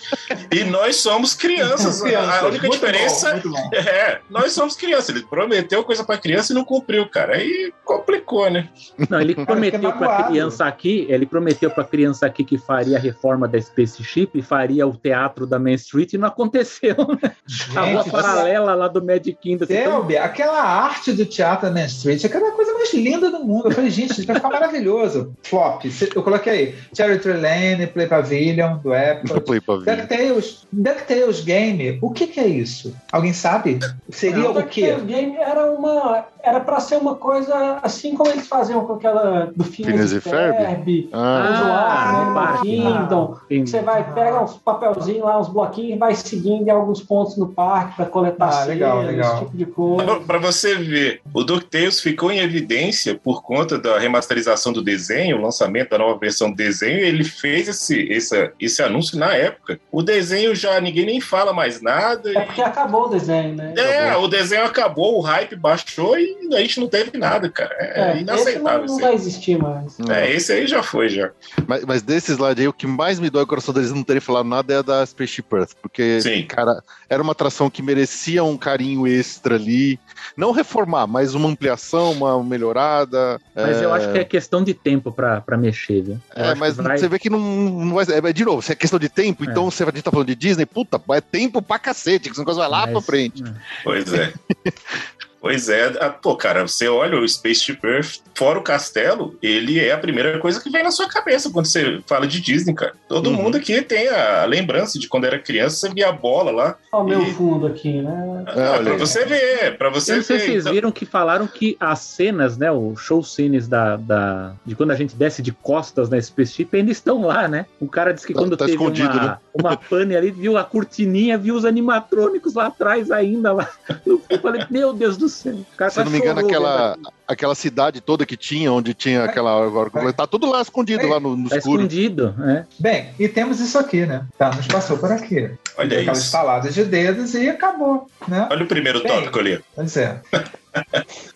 e nós somos crianças. a única diferença bom, bom. é, nós somos crianças. Ele prometeu coisa para criança e não cumpriu, cara. Aí complicou, né? Não, ele prometeu para criança aqui, ele prometeu para criança aqui que faria a reforma da Spaceship e faria o teatro da Main Street e não aconteceu. Né? Gente, a rua paralela lá do Magic Kingdom. Selby, então... aquela arte do teatro da Main Street, aquela coisa mais linda do mundo. Eu falei, gente, vai ficar maravilhoso. Flop. Eu coloquei aí. Cherry Tree Lane, Play Pavilion, do Epcot. DuckTales, DuckTales Game. O que, que é isso? Alguém sabe? Seria Não, o quê? DuckTales Game era uma era para ser uma coisa assim como eles faziam com aquela do Phineas e Ferb, ah, ah, Kingdom. Ah, você vai pega uns papelzinhos lá, uns bloquinhos e vai seguindo em alguns pontos no parque para coletar ah, legal, legal. esse tipo de coisa. Para você ver, o DuckTales ficou em evidência por conta da remasterização do desenho, o lançamento da nova versão do desenho, ele fez esse, esse, esse anúncio na época. O desenho já ninguém nem fala mais nada. É porque acabou o desenho, né? É, acabou. o desenho acabou, o hype baixou e a gente não teve nada, cara. É, é inaceitável. Esse não, não vai existir mais. É, esse aí já foi, já. Mas, mas desses lá aí, o que mais me dói o coração deles não terem falado nada é a da Spaceship Earth, porque, Sim. cara, era uma atração que merecia um carinho extra ali. Não reformar, mas uma ampliação, uma melhorada. Mas é... eu acho que é questão de tempo pra, pra mexer, viu? Eu é, mas vai... você vê que não, não vai. É, de novo, se é questão de tempo, é. então você, a gente tá falando de Disney, puta, é tempo pra cacete, que esse negócio vai lá mas, pra frente. É. Pois é. Pois é, pô, cara, você olha o Spaceship Earth, fora o castelo, ele é a primeira coisa que vem na sua cabeça quando você fala de Disney, cara. Todo uhum. mundo aqui tem a lembrança de quando era criança, você via a bola lá. Olha o e... meu fundo aqui, né? Ah, pra você ver, pra você Eu não sei ver. Se vocês então... viram que falaram que as cenas, né, o show scenes da, da, de quando a gente desce de costas na Spaceship ainda estão lá, né? O cara disse que quando tá, tá teve uma, né? uma pane ali, viu a cortininha, viu os animatrônicos lá atrás ainda lá. Eu falei, meu Deus do Se não me engano, aquela, aquela cidade toda que tinha, onde tinha aquela. É. Tá tudo lá escondido, é. lá no, no tá escuro. escondido, é. Bem, e temos isso aqui, né? Tá, nos passou por aqui. Olha isso. Aquelas de dedos e acabou, né? Olha o primeiro Bem, tópico ali. Pois é.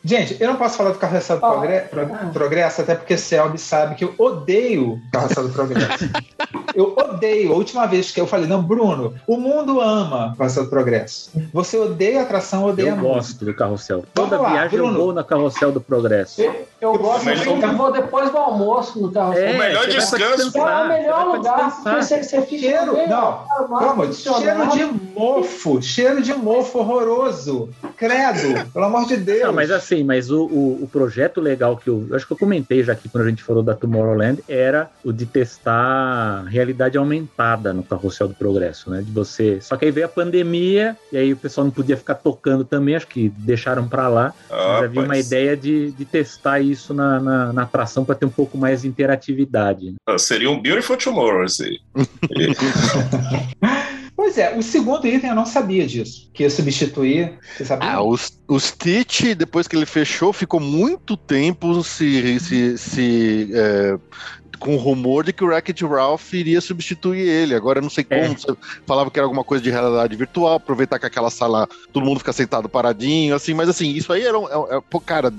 Gente, eu não posso falar do Carrossel do oh. Progresso, até porque Selby sabe que eu odeio Carrossel do Progresso. eu odeio. A última vez que eu falei, não, Bruno, o mundo ama Carrossel do Progresso. Você odeia a atração, odeia eu gosto do Carrossel. Toda lá, viagem Bruno. eu vou na Carrossel do Progresso. Eu, eu gosto, mas eu vou depois do almoço no Carrossel. É, o melhor descanso. É o melhor lugar, porque você, você fica... Cheiro, não, calma, cheiro de mofo, cheiro de mofo horroroso. Credo, pelo amor de Deus. Não, mas assim, mas o, o, o, projeto legal que eu, eu acho que eu comentei já aqui quando a gente falou da Tomorrowland era o de testar realidade aumentada no Carrossel do Progresso, né? De você. Só que aí veio a pandemia e aí o pessoal não podia ficar tocando também, acho que deixaram para lá. Ah, mas havia uma ideia de, de testar isso na, na, na atração para ter um pouco mais de interatividade. Né? Ah, seria um Beautiful Tomorrow, assim. Pois é, o segundo item eu não sabia disso, que ia substituir. Você sabia? Ah, o, o Stitch, depois que ele fechou, ficou muito tempo se, se, se é, com o rumor de que o Wreck-It Ralph iria substituir ele. Agora eu não sei como, É. você falava que era alguma coisa de realidade virtual, aproveitar que aquela sala todo mundo fica sentado paradinho, assim, mas assim, isso aí era um. É, é, pô, cara.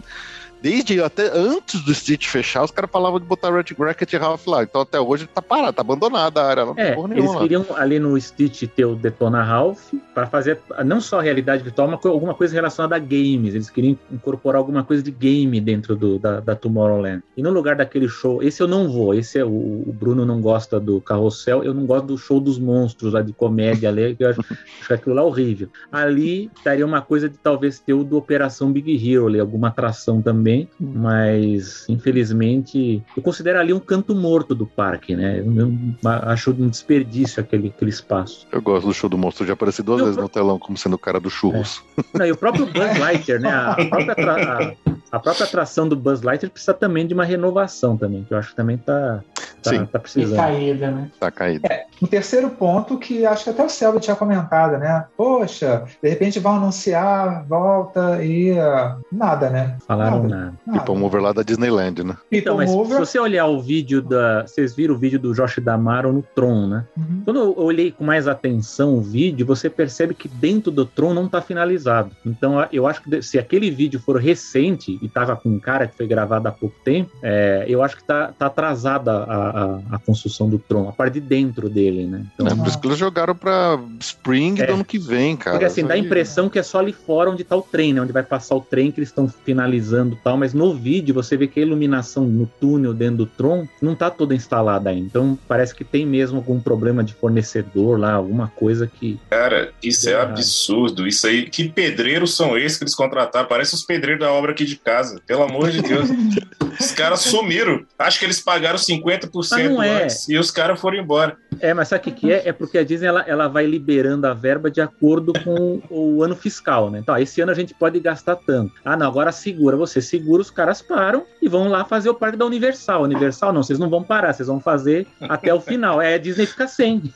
Desde até antes do Stitch fechar, os caras falavam de botar Wreck- Wreck-It Ralph lá. Então até hoje tá parado, tá abandonada a área. Não tem É, porra eles nenhuma. queriam ali no Stitch ter o Detona Ralph para fazer não só realidade virtual, mas alguma coisa relacionada a games. Eles queriam incorporar alguma coisa de game dentro do, da, da Tomorrowland. E no lugar daquele show, esse eu não vou. Esse é o, o Bruno não gosta do Carrossel, eu não gosto do show dos monstros lá de comédia ali, que eu acho, acho aquilo lá horrível. Ali daria uma coisa de talvez ter o do Operação Big Hero ali, alguma atração também, mas infelizmente eu considero ali um canto morto do parque, né? Eu, eu acho um desperdício aquele, aquele espaço. Eu gosto do show do monstro, já apareci duas Eu- vezes no telão como sendo o cara do churros. Não, e o próprio Buzz Lightyear, né? A, a própria atra- a- a própria atração do Buzz Lightyear precisa também de uma renovação também, que eu acho que também tá, Sim. tá, tá E precisando. caída, né? Tá caído. Um terceiro ponto que acho que até o Selva tinha comentado, né? Poxa, de repente vão anunciar, volta e ah, nada, né? Falaram Nada. nada. nada. Tipo um over lá da Disneyland, né? Então, People mas se Mover. você olhar o vídeo da. Vocês viram o vídeo do Josh Damaro no Tron, né? Uhum. Quando eu olhei com mais atenção o vídeo, você percebe que dentro do Tron não está finalizado. Então, eu acho que se aquele vídeo for recente e tava com um cara que foi gravado há pouco tempo, é, eu acho que tá, tá atrasada a, a, a construção do Tron, a parte de dentro dele, né? Então, É por isso que eles jogaram pra Spring É. do ano que vem, cara. porque assim, Isso dá a impressão que é só ali fora onde tá o trem, né? Onde vai passar o trem que eles estão finalizando e tal, mas no vídeo você vê que a iluminação no túnel dentro do Tron não tá toda instalada ainda. Então parece que tem mesmo algum problema de fornecedor lá, alguma coisa que. Cara, isso é Ah. absurdo. Isso aí, que pedreiros são esses que eles contrataram? Parece os pedreiros da obra aqui de casa. Pelo amor de Deus. os caras sumiram. Acho que eles pagaram 50% Mas não é. antes e os caras foram embora. É, mas sabe o que, que é? É porque a Disney ela, ela vai liberando a verba de acordo com o ano fiscal, né? Então, esse ano a gente pode gastar tanto. Ah, não, agora segura. Você segura, os caras param e vão lá fazer o parque da Universal. Universal, não, vocês não vão parar, vocês vão fazer até o final. É, a Disney fica sem.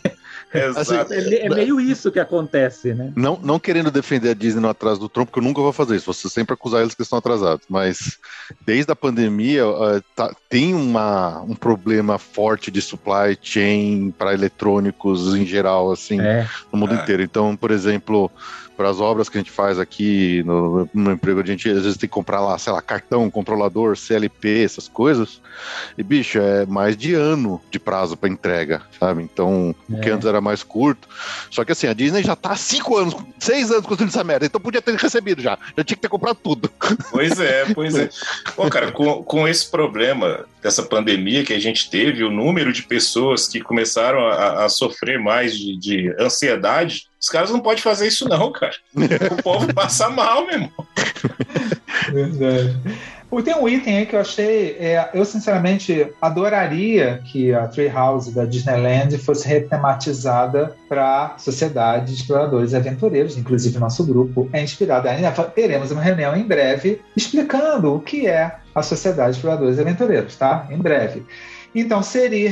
Exato. É, é meio isso que acontece, né? Não, não querendo defender a Disney no atraso do Tron, porque eu nunca vou fazer isso. Vou sempre acusar eles que estão atrasados. Mas desde a pandemia eh, tá- tem uma, um problema forte de supply chain para eletrônicos em geral, assim, É. no mundo É. inteiro. Então, por exemplo, para as obras que a gente faz aqui no, no emprego, a gente às vezes tem que comprar lá, sei lá, cartão, controlador, CLP, essas coisas. E, bicho, é mais de ano de prazo para entrega, sabe? Então, o que É. antes era mais curto. Só que assim, a Disney já tá há cinco anos, seis anos construindo essa merda, então podia ter recebido já. Já tinha que ter comprado tudo. Pois é, pois é. Pô, cara, com, com esse problema dessa pandemia que a gente teve, o número de pessoas que começaram a, a sofrer mais de, de ansiedade, os caras não podem fazer isso, não, cara. O povo passa mal, meu irmão. Verdade. Tem um item aí que eu achei. é, eu, sinceramente, adoraria que a Treehouse da Disneyland fosse retematizada para Sociedade de Exploradores e Aventureiros. Inclusive, nosso grupo é inspirado. Ainda teremos uma reunião em breve explicando o que é a Sociedade de Exploradores e Aventureiros, tá? Em breve. Então, seria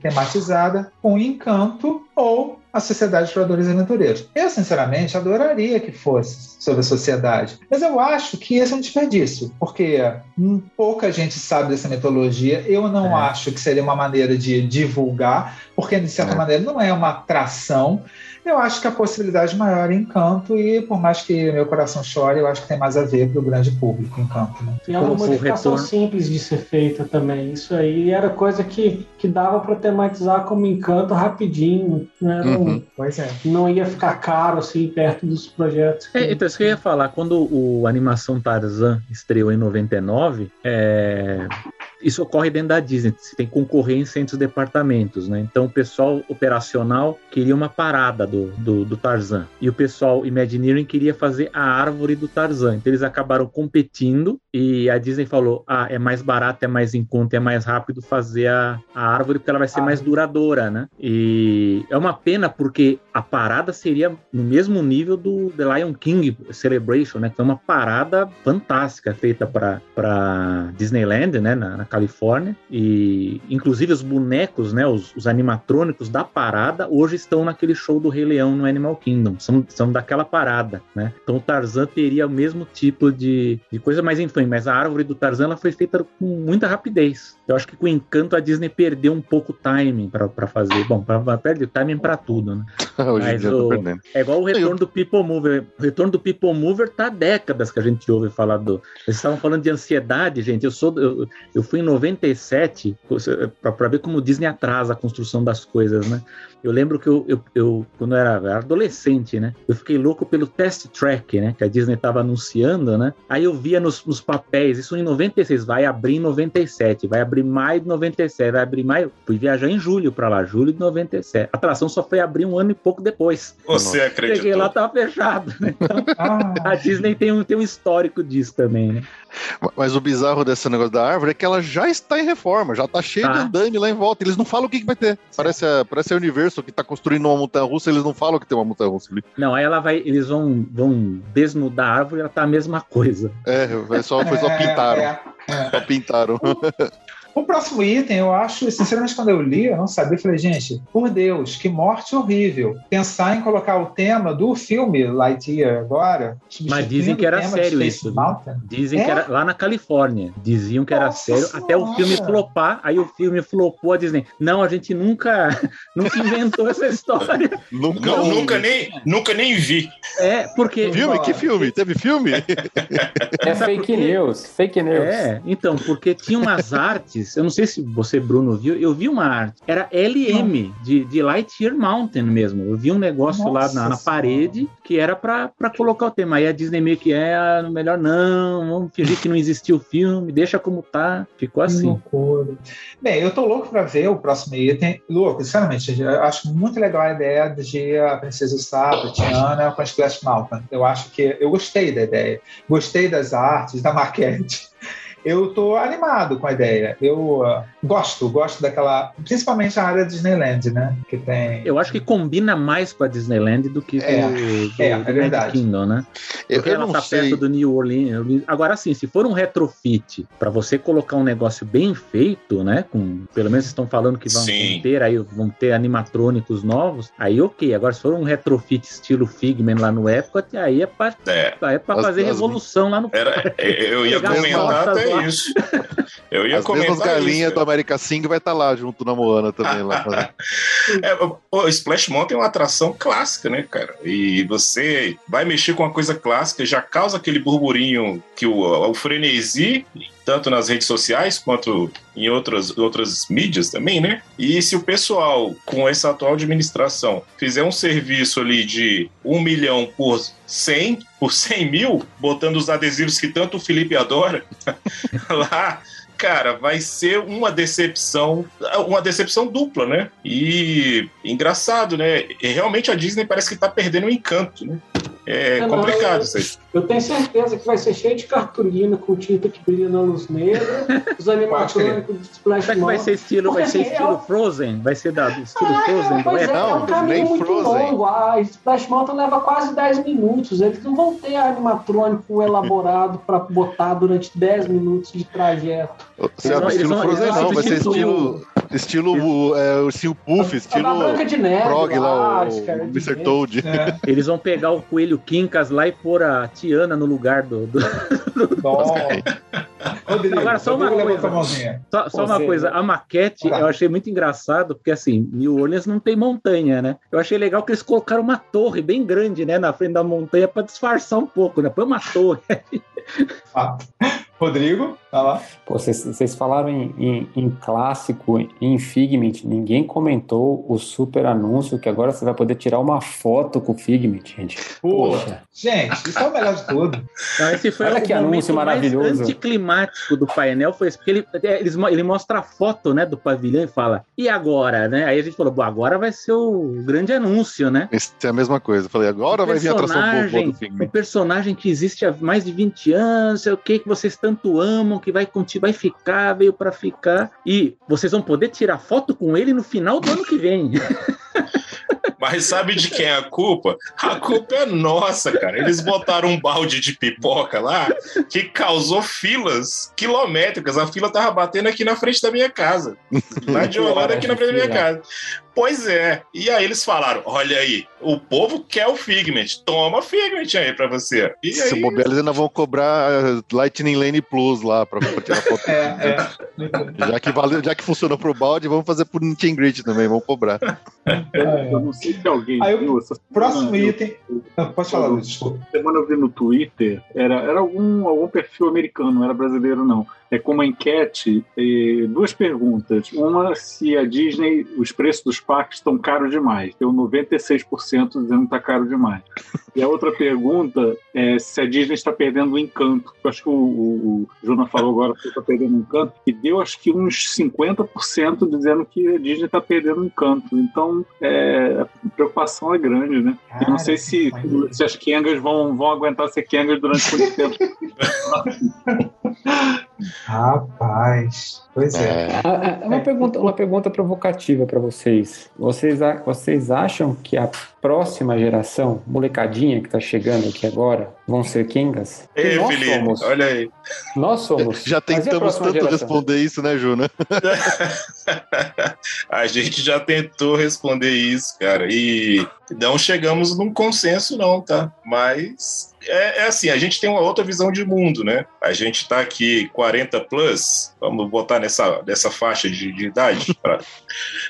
tematizada com Encanto ou a Sociedade de Exploradores e Aventureiros. Eu, sinceramente, adoraria que fosse sobre a sociedade, mas eu acho que esse é um desperdício, porque hum, pouca gente sabe dessa mitologia. Eu não É. acho que seria uma maneira de divulgar, porque, de certa É. maneira, não é uma atração. Eu acho que a possibilidade maior é Encanto, e por mais que meu coração chore, eu acho que tem mais a ver para o grande público, Encanto. Né? E é uma modificação simples de ser feita também. Isso aí era coisa que, que dava para tematizar como encanto rapidinho. Não, um- Uhum. Pois é. não ia ficar caro assim perto dos projetos. que- É, então, isso que eu ia falar, quando o a animação Tarzan estreou em 99, é, isso ocorre dentro da Disney, você tem concorrência entre os departamentos, né? Então o pessoal operacional queria uma parada do, do, do Tarzan, e o pessoal Imagineering queria fazer a árvore do Tarzan. Então eles acabaram competindo, e a Disney falou: ah, é mais barato, é mais em conta, é mais rápido fazer a, a árvore, porque ela vai ser Ah. mais duradoura, né? E é uma pena porque a parada seria no mesmo nível do The Lion King Celebration, né? Que é uma parada fantástica feita para Disneyland, né? Na, na Califórnia e inclusive os bonecos, né, os, os, animatrônicos da parada hoje estão naquele show do Rei Leão no Animal Kingdom, são, são daquela parada, né? Então o Tarzan teria o mesmo tipo de, de coisa, mas enfim, mas a árvore do Tarzan ela foi feita com muita rapidez. Eu acho que com o encanto a Disney perdeu um pouco o timing para fazer. Bom, para perder o timing para tudo, né? Hoje Mas o, é igual o retorno do People Mover. O retorno do People Mover tá há décadas que a gente ouve falar do. Vocês estavam falando de ansiedade, gente. Eu sou eu, eu fui em 97 para ver como o Disney atrasa a construção das coisas, né? Eu lembro que eu, eu, eu quando eu era, era, adolescente, né? Eu fiquei louco pelo Test Track, né? Que a Disney tava anunciando, né? Aí eu via nos, nos papéis, isso em 96, vai abrir em 97, vai abrir maio de 97, vai abrir maio. Fui viajar em julho para lá, julho de 97. A atração só foi abrir um ano e pouco depois. Você acredita? Cheguei lá, tava fechado. Né? Então, ah. a Disney tem um, tem um histórico disso também, né? Mas o bizarro desse negócio da árvore é que ela já está em reforma, já está cheia ah. de andame lá em volta. Eles não falam o que, que vai ter. Parece, a, parece o universo que está construindo uma montanha russa, eles não falam que tem uma montanha russa ali. Não, aí ela vai, eles vão, vão desnudar a árvore e ela tá a mesma coisa. É, foi só, foi só é, pintaram. É, é. Só pintaram. O próximo item, eu acho, sinceramente, quando eu li, eu não sabia, eu falei, gente, por Deus, que morte horrível. Pensar em colocar o tema do filme Lightyear agora. Mas dizem que era sério isso. Dizem é? que era lá na Califórnia. Diziam que era Nossa sério senhora. até o filme flopar. Aí o filme flopou a Disney. Não, a gente nunca, nunca inventou essa história. nunca, não, nunca, nem, nunca nem vi. É, porque. Filme? Que filme? Teve filme? É fake news. Fake news. É, então, porque tinha umas artes eu não sei se você, Bruno, viu, eu vi uma arte, era LM, de, de Lightyear Mountain mesmo. Eu vi um negócio Nossa lá na, na parede que era para colocar o tema. Aí a Disney meio que é, ah, melhor não, vamos fingir que não existiu o filme, deixa como tá. Ficou assim. loucura. Bem, eu tô louco para ver o próximo item. Louco, sinceramente, eu acho muito legal a ideia de a Princesa Saba, Tiana com a Splash Mountain. Eu acho que eu gostei da ideia. Gostei das artes, da maquete eu estou animado com a ideia. Eu uh, gosto, gosto daquela. Principalmente a área Disneyland, né? Que tem. Eu acho que combina mais com a Disneyland do que é, do, do, é, do é verdade. Kingdom, né? Porque eu, eu ela tá sei. perto do New Orleans. Agora, sim, se for um retrofit para você colocar um negócio bem feito, né? Com, pelo menos estão falando que vão, vão ter aí, vão ter animatrônicos novos, aí ok. Agora, se for um retrofit estilo Figment lá no Epcot, aí é para é. é fazer as, revolução lá no. Era, eu ia comentar até é isso. Eu ia As comentar mesmas galinhas do America Sing vai estar tá lá junto na Moana também. lá. é, o Splash Mountain é uma atração clássica, né, cara? E você vai mexer com uma coisa clássica, já causa aquele burburinho que o, o frenesi tanto nas redes sociais quanto em outras, outras mídias também, né? E se o pessoal, com essa atual administração, fizer um serviço ali de um milhão por 100, por 100 mil, botando os adesivos que tanto o Felipe adora lá, cara, vai ser uma decepção, uma decepção dupla, né? E engraçado, né? Realmente a Disney parece que tá perdendo o encanto, né? É não, complicado isso aí. Eu tenho certeza que vai ser cheio de cartolina com tinta que brilha na luz negra, os animatrônicos de Splash Será que vai ser estilo, vai ser estilo Frozen? Vai ser da, estilo ah, Frozen? Pois é, não, é um caminho muito Frozen. longo. A Splash Mountain leva quase 10 minutos. Eles não vão ter animatrônico elaborado para botar durante 10 minutos de trajeto. Você é estilo Frozen não, vai ser estilo Estilo é, o Sil Puff, estilo Neve, Frog lá, o, o Mr. Toad. É. Eles vão pegar o coelho Quincas lá e pôr a Tiana no lugar do. do... Agora, só uma coisa. Só, só uma coisa. A maquete eu achei muito engraçado, porque assim, New Orleans não tem montanha, né? Eu achei legal que eles colocaram uma torre bem grande, né, na frente da montanha para disfarçar um pouco, né? Põe uma torre. Rodrigo, tá lá. Pô, vocês falaram em, em, em, clássico, em Figment, ninguém comentou o super anúncio que agora você vai poder tirar uma foto com o Figment, gente. Poxa. Gente, isso é o melhor de tudo. Não, esse foi Olha o que anúncio maravilhoso. mais anticlimático do painel, foi porque ele, é, ele, ele mostra a foto né, do pavilhão e fala, e agora, né? Aí a gente falou, agora vai ser o grande anúncio, né? Isso é a mesma coisa. Eu falei, agora vai vir a atração boa do Figment. O personagem que existe há mais de 20 anos, sei o que, que vocês estão tanto amam, que vai, vai ficar, veio para ficar. E vocês vão poder tirar foto com ele no final do ano que vem. Mas sabe de quem é a culpa? A culpa é nossa, cara. Eles botaram um balde de pipoca lá que causou filas quilométricas. A fila tava batendo aqui na frente da minha casa. Lá de Holanda, aqui na frente da minha casa. Pois é. E aí eles falaram: olha aí, o povo quer o Figment. Toma Figment aí pra você. E Se aí, bobear, eles ainda vão cobrar uh, Lightning Lane Plus lá pra, pra tirar foto. É, é. Já que, valeu, já que funcionou pro balde, vamos fazer pro Nintendo Grid também, vamos cobrar. Eu não sei se alguém Aí, viu essa Próximo semana, eu- item. Ah, Pode falar, Luiz, desculpa. semana eu vi no Twitter, era, era algum, algum perfil americano, não era brasileiro, não. É com uma enquete, eh, duas perguntas. Uma, se a Disney, os preços dos parques estão caros demais. Deu 96% dizendo que está caro demais. E a outra pergunta é se a Disney está perdendo o encanto. Eu acho que o, o, o Juna falou agora que está perdendo o encanto, e deu acho que uns 50% dizendo que a Disney está perdendo o encanto. Então, é, a preocupação é grande, né? Eu não sei se, se as Kengas vão, vão aguentar ser Kengas durante muito tempo. Rapaz. Pois é. É, Ah, ah, Uma pergunta, uma pergunta provocativa para vocês. Vocês, a- vocês acham que a próxima geração, molecadinha que tá chegando aqui agora, vão ser Kengas? Que Ei, nós Felipe, somos. olha aí. Nós somos. já tentamos tanto geração? responder isso, né, Juna? a gente já tentou responder isso, cara, e não chegamos num consenso, não, tá? Mas é, é assim, a gente tem uma outra visão de mundo, né? A gente tá aqui 40 plus, vamos botar nessa, nessa faixa de, de idade, pra,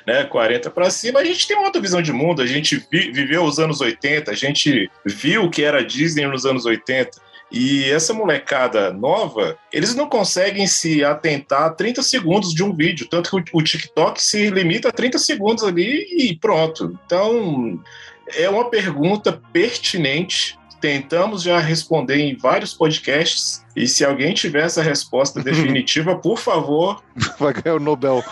né? 40 para cima, a gente tem uma outra visão de mundo, a gente vi- viveu os anos 80, a gente viu o que era Disney nos anos 80. E essa molecada nova, eles não conseguem se atentar a 30 segundos de um vídeo, tanto que o, o TikTok se limita a 30 segundos ali e pronto. Então, é uma pergunta pertinente. Tentamos já responder em vários podcasts. E se alguém tiver essa resposta definitiva, por favor, Vai ganhar o Nobel.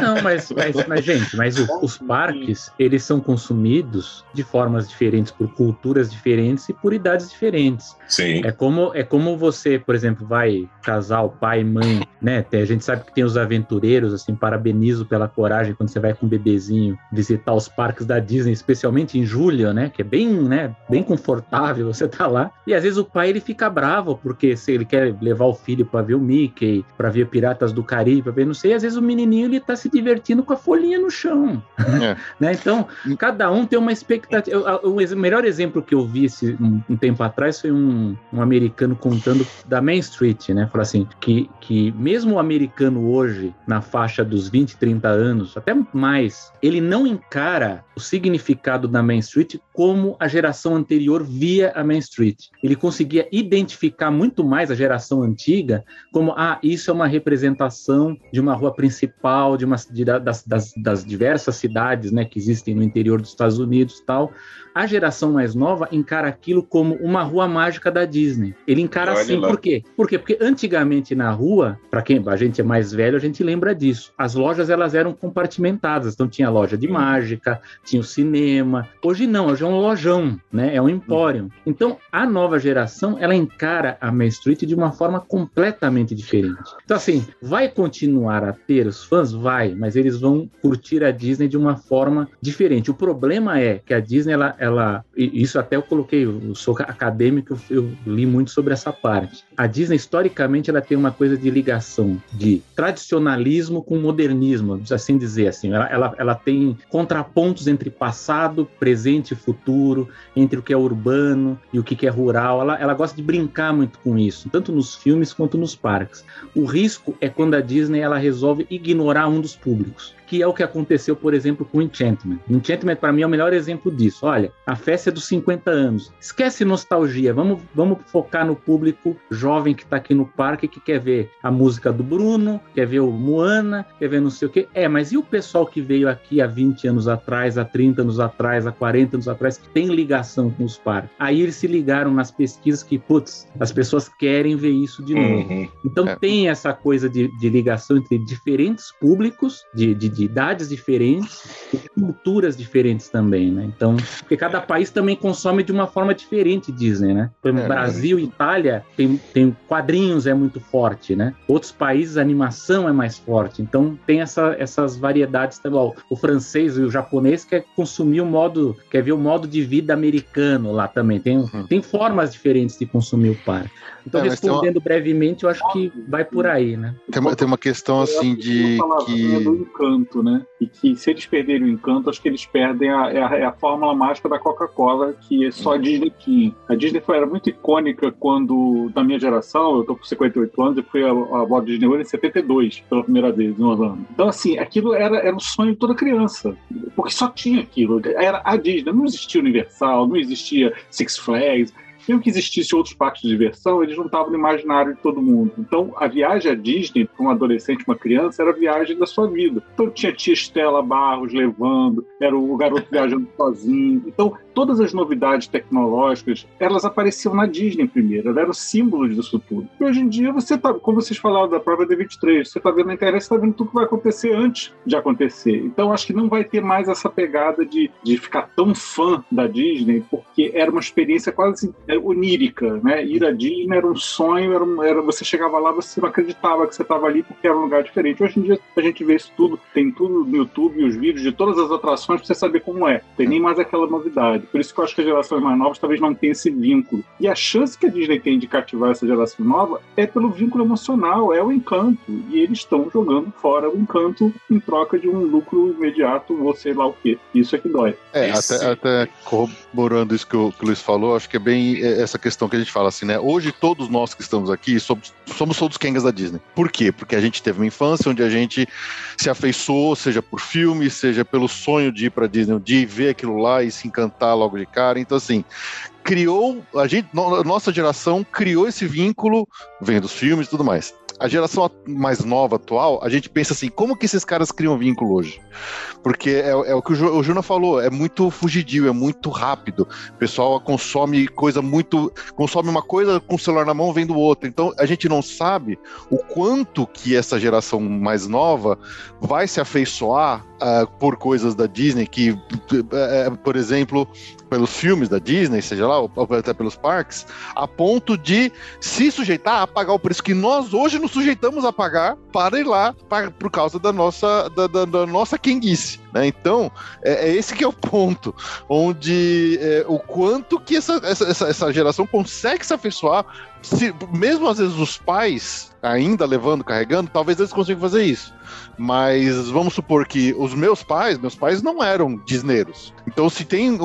Não, mas, mas, mas, gente, mas o- os parques, eles são consumidos de formas diferentes, por culturas diferentes e por idades diferentes. sim. É como, é como você, por exemplo, vai casal, pai, mãe, né? A gente sabe que tem os aventureiros, assim, parabenizo pela coragem quando você vai com o bebezinho visitar os parques da Disney, especialmente em julho, né? Que é bem, né? Bem confortável você tá lá. E às vezes o pai ele fica bravo porque se ele quer levar o filho para ver o Mickey, para ver Piratas do Caribe, para ver não sei, às vezes o menininho ele tá se divertindo com a folhinha no chão, É. né? Então cada um tem uma expectativa. O melhor exemplo que eu vi esse, um, um tempo atrás foi um, um americano contando da Main Street, né? Falou assim: que, que mesmo o americano hoje, na faixa dos 20, 30 anos, até mais, ele não encara o significado da Main Street como a geração anterior via a Main Street. Ele conseguia identificar muito mais a geração antiga como, ah, isso é uma representação de uma rua principal, de uma de- da- das, das, das diversas cidades, né, que existem no interior dos Estados Unidos, tal. A geração mais nova encara aquilo como uma rua mágica da Disney. Ele encara Olha assim, lá. por quê? Por quê? Porque antigamente na rua, para quem a gente é mais velho, a gente lembra disso. As lojas elas eram compartimentadas, então tinha loja de mágica, tinha o cinema. Hoje não, hoje é um lojão, né? É um empório. Então a nova geração ela encara a Main Street de uma forma completamente diferente. Então assim, vai continuar a ter os fãs, vai, mas eles vão curtir a Disney de uma forma diferente. O problema é que a Disney ela, ela isso até eu coloquei, eu sou acadêmico, eu li muito sobre essa parte. A Disney historicamente ela tem uma coisa de ligação de tradicionalismo com modernismo, assim dizer assim. Ela, ela, ela tem contrapontos entre passado, presente e futuro, entre o que é urbano e o que é rural. Ela, ela gosta de brincar muito com isso, tanto nos filmes quanto nos parques. O risco é quando a Disney ela resolve ignorar um dos públicos, que é o que aconteceu, por exemplo, com Enchantment. Enchantment para mim é o melhor exemplo disso. Olha, a festa é dos 50 anos. Esquece nostalgia, vamos, vamos focar no público jovem que está aqui no parque que quer ver a música do Bruno, quer ver o Moana, quer ver não sei o quê. É, mas e o pessoal que veio aqui há 20 anos atrás, há 30 anos atrás, há 40 anos atrás, que tem ligação com os parques? Aí eles se ligaram nas pesquisas que, putz, as pessoas querem ver isso de novo. Uhum. Então É. tem essa coisa de, de ligação entre diferentes públicos, de, de de idades diferentes e culturas diferentes também, né? Então, porque cada país também consome de uma forma diferente Disney, né? Por exemplo, É, Brasil e Itália tem, tem quadrinhos é muito forte, né? Outros países a animação é mais forte. Então tem essa, essas variedades também. Ó, O francês e o japonês quer consumir o modo, quer ver o modo de vida americano lá também. Tem, Uhum. tem formas diferentes de consumir o parque. Então, É, tem uma- respondendo brevemente, eu acho que vai por aí, né? Tem uma, tem uma questão assim de Uma palavrinha do que. encanto, né? E que se eles perderem o encanto, acho que eles perdem a, é a, é a fórmula mágica da Coca-Cola, que é só a Disney tinha. A Disney foi, era muito icônica quando, na minha geração, eu tô com 58 anos, eu fui a, a Walt Disney World em 72, pela primeira vez, em Orlando. Então, assim, aquilo era, era o sonho de toda criança, porque só tinha aquilo. Era a Disney, não existia Universal, não existia Six Flags, mesmo que existisse outros parques de diversão, eles não estavam no imaginário de todo mundo. Então, a viagem à Disney, para um adolescente, uma criança, era a viagem da sua vida. Então, tinha tia Estela Barros levando, era o garoto viajando sozinho. Então, todas as novidades tecnológicas, elas apareciam na Disney primeiro, elas eram símbolos disso tudo. E hoje em dia, você tá, como vocês falaram da prova D23, você está vendo na internet, você está vendo tudo que vai acontecer antes de acontecer. Então, acho que não vai ter mais essa pegada de, de ficar tão fã da Disney, porque era uma experiência quase onírica, né? Ir à Disney era um sonho, era, um- era você chegava lá, você não acreditava que você estava ali porque era um lugar diferente. Hoje em dia a gente vê isso tudo, tem tudo no YouTube, os vídeos de todas as atrações para você saber como é. Tem nem mais aquela novidade. Por isso que eu acho que as gerações mais novas talvez não tenham esse vínculo. E a chance que a Disney tem de cativar essa geração nova é pelo vínculo emocional, é o encanto. E eles estão jogando fora o encanto em troca de um lucro imediato ou sei lá o quê. Isso é que dói. É, Esse- até, até corroborando isso que o, que o Luiz falou, acho que é bem é, essa questão que a gente fala assim, né? Hoje todos nós que estamos aqui somos, somos todos Kengas da Disney. Por quê? Porque a gente teve uma infância onde a gente se afeiçoou, seja por filme, seja pelo sonho de ir pra Disney, de ver aquilo lá e se encantar logo de cara. Então, assim, criou, a gente, no- nossa geração criou esse vínculo, vendo os filmes e tudo mais. A geração mais nova, atual, a gente pensa assim, como que esses caras criam vínculo hoje? Porque é, é o que o, Ju, o Juna falou, é muito fugidio, é muito rápido. O pessoal consome coisa muito. consome uma coisa com o celular na mão vendo outra. Então a gente não sabe o quanto que essa geração mais nova vai se afeiçoar ah, por coisas da Disney, que, eh, por exemplo, pelos filmes da Disney, seja lá, ou até pelos parques, a ponto de se sujeitar a pagar o preço que nós hoje nos sujeitamos a pagar para ir lá para, por causa da nossa, da, da- da nossa quenguice. Né? Então, é, é esse que é o ponto, onde é, o quanto que essa, essa, essa, geração consegue se afeiçoar, se- mesmo às vezes os pais ainda levando, carregando, talvez eles consigam fazer isso. Mas vamos supor que os meus pais, meus pais não eram disneiros. Então, se tem,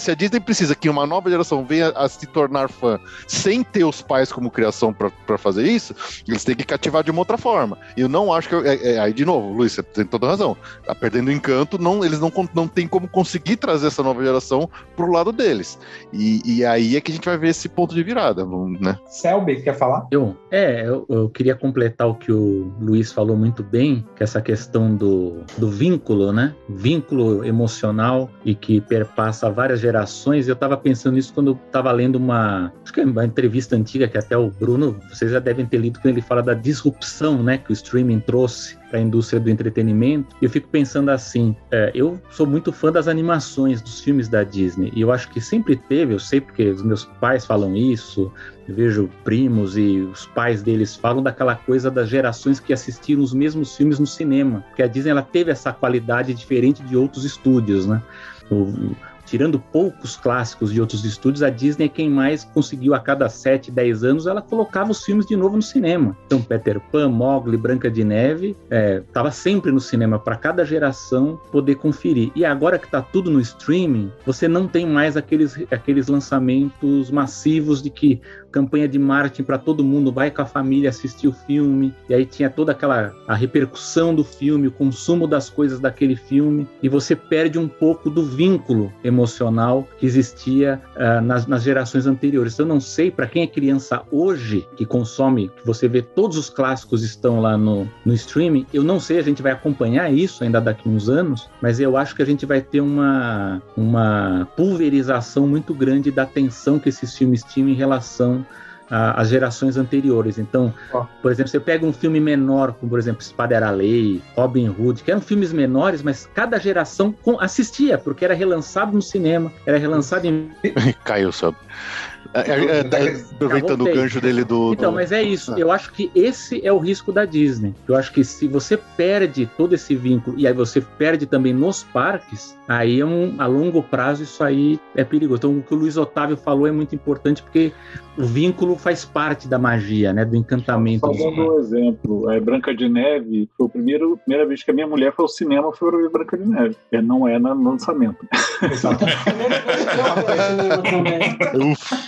se a Disney precisa que uma nova geração venha a se tornar fã sem ter os pais como criação para fazer isso, eles têm que cativar de uma outra forma. E eu não acho que. é- é- aí, de novo, Luiz, você tem toda razão. Tá perdendo o encanto, não, eles não, não tem como conseguir trazer essa nova geração pro lado deles. E, e aí é que a gente vai ver esse ponto de virada, né? Selby, quer falar? Eu, é, eu, eu queria completar o que o Luiz falou muito bem, que é essa questão do, do vínculo, né? Vínculo emocional e que perpassa várias gerações. Eu estava pensando nisso quando eu estava lendo uma, acho que é uma entrevista antiga que até o Bruno, vocês já devem ter lido, quando ele fala da disrupção, né, que o streaming trouxe para a indústria do entretenimento. Eu fico pensando assim, é, eu sou muito fã das animações dos filmes da Disney e eu acho que sempre teve, eu sei porque os meus pais falam isso, eu vejo primos e os pais deles falam daquela coisa das gerações que assistiram os mesmos filmes no cinema, porque a Disney ela teve essa qualidade diferente de outros estúdios, né? O- tirando poucos clássicos de outros estúdios, a Disney é quem mais conseguiu a cada 7, 10 anos, ela colocava os filmes de novo no cinema. Então, Peter Pan, Mogli, Branca de Neve, estava sempre no cinema para cada geração poder conferir. E agora que está tudo no streaming, você não tem mais aqueles, aqueles lançamentos massivos de que campanha de marketing para todo mundo, vai com a família assistir o filme, e aí tinha toda aquela a repercussão do filme, o consumo das coisas daquele filme, e você perde um pouco do vínculo emocional que existia ah, nas, nas gerações anteriores. Então, eu não sei para quem é criança hoje que consome, que você vê todos os clássicos estão lá no, no streaming, eu não sei, a gente vai acompanhar isso ainda daqui uns anos, mas eu acho que a gente vai ter uma, uma pulverização muito grande da atenção que esses filmes tinham em relação a, as gerações anteriores. Então, por exemplo, você pega um filme menor, como por exemplo Espada era Lei, Robin Hood, que eram filmes menores, mas cada geração assistia, porque era relançado no cinema, era relançado em. Caiu só. É, é, tá aproveitando o gancho dele do, Então, mas é isso. Eu acho que esse é o risco da Disney. Eu acho que se você perde todo esse vínculo e aí você perde também nos parques, aí é um, a longo prazo isso aí é perigoso. Então, o que o Luiz Otávio falou é muito importante porque o vínculo faz parte da magia, né? Do encantamento. Só dando um exemplo, é Branca de Neve foi a primeira, primeira vez que a minha mulher foi ao cinema foi ver Branca de Neve. E não é no lançamento. Exatamente.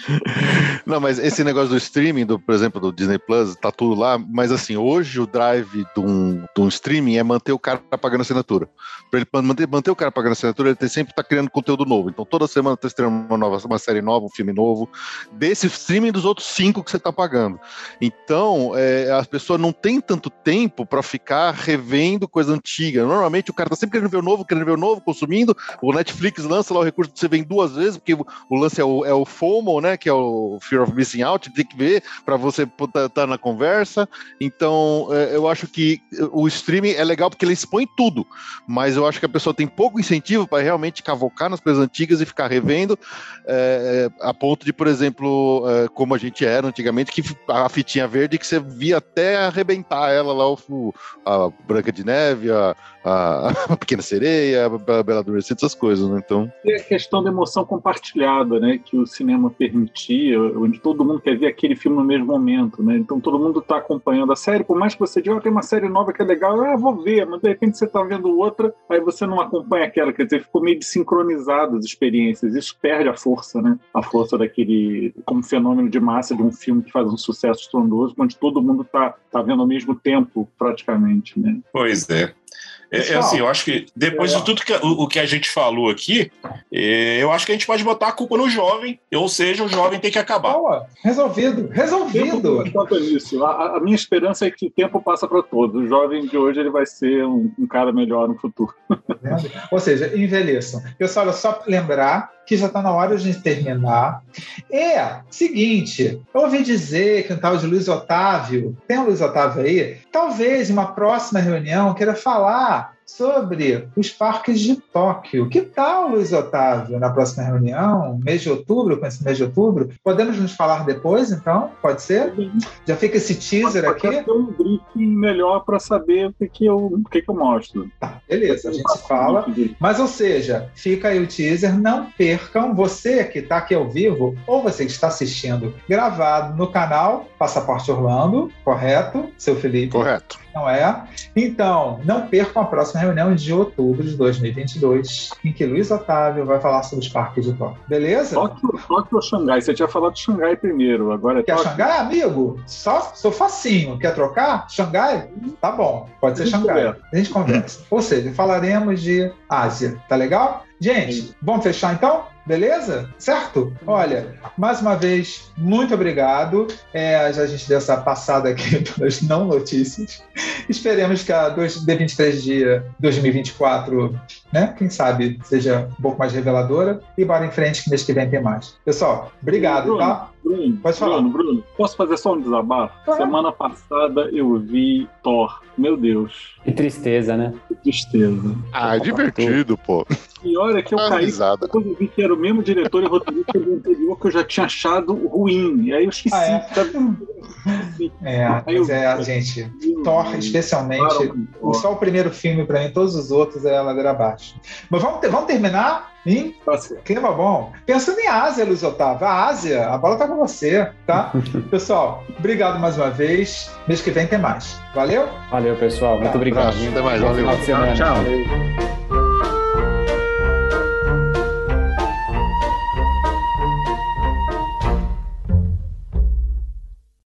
Não, mas esse negócio do streaming, do, por exemplo, do Disney Plus, tá tudo lá, mas assim, hoje o drive de um, de um streaming é manter o cara pagando assinatura. Para ele manter, manter o cara pagando assinatura, ele tem, sempre tá criando conteúdo novo. Então toda semana tá estreando uma nova, uma série nova, um filme novo, desse streaming dos outros cinco que você tá pagando. Então, é, as pessoas não têm tanto tempo para ficar revendo coisa antiga. Normalmente o cara tá sempre querendo ver o novo, querendo ver o novo, consumindo. O Netflix lança lá o recurso que você vê em duas vezes, porque o lance é o, é o FOMO, né? Que é o Fear of Missing Out, tem que ver para você estar tá na conversa. Então, é, eu acho que o streaming é legal porque ele expõe tudo, mas eu acho que a pessoa tem pouco incentivo para realmente cavocar nas coisas antigas e ficar revendo, é, a ponto de, por exemplo, é, como a gente era antigamente, que a fitinha verde que você via até arrebentar ela lá, o, a Branca de Neve, a, a, a Pequena Sereia, a Bela Adolescente, essas coisas, né? Então... E a questão da emoção compartilhada, né? Que o cinema permitia, onde todo mundo quer ver aquele filme no mesmo momento, né? Então todo mundo está acompanhando a série, por mais que você diga, oh, tem uma série nova que é legal, ah, vou ver, mas de repente você está vendo outra, aí você não acompanha aquela, quer dizer, ficou meio desincronizado as experiências, isso perde a força, né? A força daquele, como fenômeno de massa de um filme que faz um sucesso estrondoso, onde todo mundo está tá vendo ao mesmo tempo, praticamente, né? Pois é. É, é, assim, eu acho que depois de tudo que, o, o, que a gente falou aqui, é, eu acho que a gente pode botar a culpa no jovem, ou seja, o jovem tem que acabar. Boa. Resolvido, resolvido. Enquanto isso, a, a, minha esperança é que o tempo passa para todos. O jovem de hoje ele vai ser um, um cara melhor no futuro. ou seja, envelheçam. Pessoal, só lembrar que já está na hora de terminar. É, seguinte, eu ouvi dizer que um tal de Luiz Otávio, tem um Luiz Otávio aí, talvez em uma próxima reunião queira falar sobre os parques de Tóquio. Que tal, Luiz Otávio, na próxima reunião, mês de outubro, com esse mês de outubro? Podemos nos falar depois, então? Pode ser? Já fica esse teaser Pode aqui? ter um briefing melhor para saber o que, que, eu, o que, que eu mostro. Tá, beleza, a gente fala. Mas, ou seja, fica aí o teaser. Não percam, você que está aqui ao vivo, ou você que está assistindo gravado no canal Passaporte Orlando, correto, seu Felipe? Correto não é? Então, não percam a próxima reunião de outubro de 2022, em que Luiz Otávio vai falar sobre os parques de Tóquio. Beleza? Tóquio, Tóquio ou Xangai? Você tinha falado de Xangai primeiro, agora é Quer Tóquio. Xangai, amigo? Só, sou facinho. Quer trocar? Xangai? Tá bom, pode ser Xangai. Conversa. A gente conversa. Ou seja, falaremos de Ásia. Tá legal? Gente, vamos fechar então? Beleza? Certo? Olha, mais uma vez, muito obrigado. É, a gente deu essa passada aqui pelas não notícias. Esperemos que a D23 de 2024, né? Quem sabe, seja um pouco mais reveladora. E bora em frente que mês que vem tem mais. Pessoal, obrigado, Bruno, tá? Bruno, Pode falar. Bruno, Bruno, posso fazer só um desabafo? Claro. Semana passada eu vi Thor. Meu Deus. Que tristeza, né? Que tristeza. Ah, é divertido, pô. Pior é que eu ah, caí risada. quando eu vi que era o mesmo diretor e roteirista do anterior que eu já tinha achado ruim. E aí eu esqueci. Ah, é, é mas é, gente, Thor, especialmente, só o primeiro filme para mim, todos os outros é a ladeira abaixo. Mas vamos, ter, vamos terminar em clima bom. Pensando em Ásia, Luiz Otávio, a Ásia, a bola tá com você, tá? Pessoal, obrigado mais uma vez. Mês que vem tem mais. Valeu? Valeu, pessoal. Muito tá. obrigado. Até mais. Valeu. Tchau. tchau.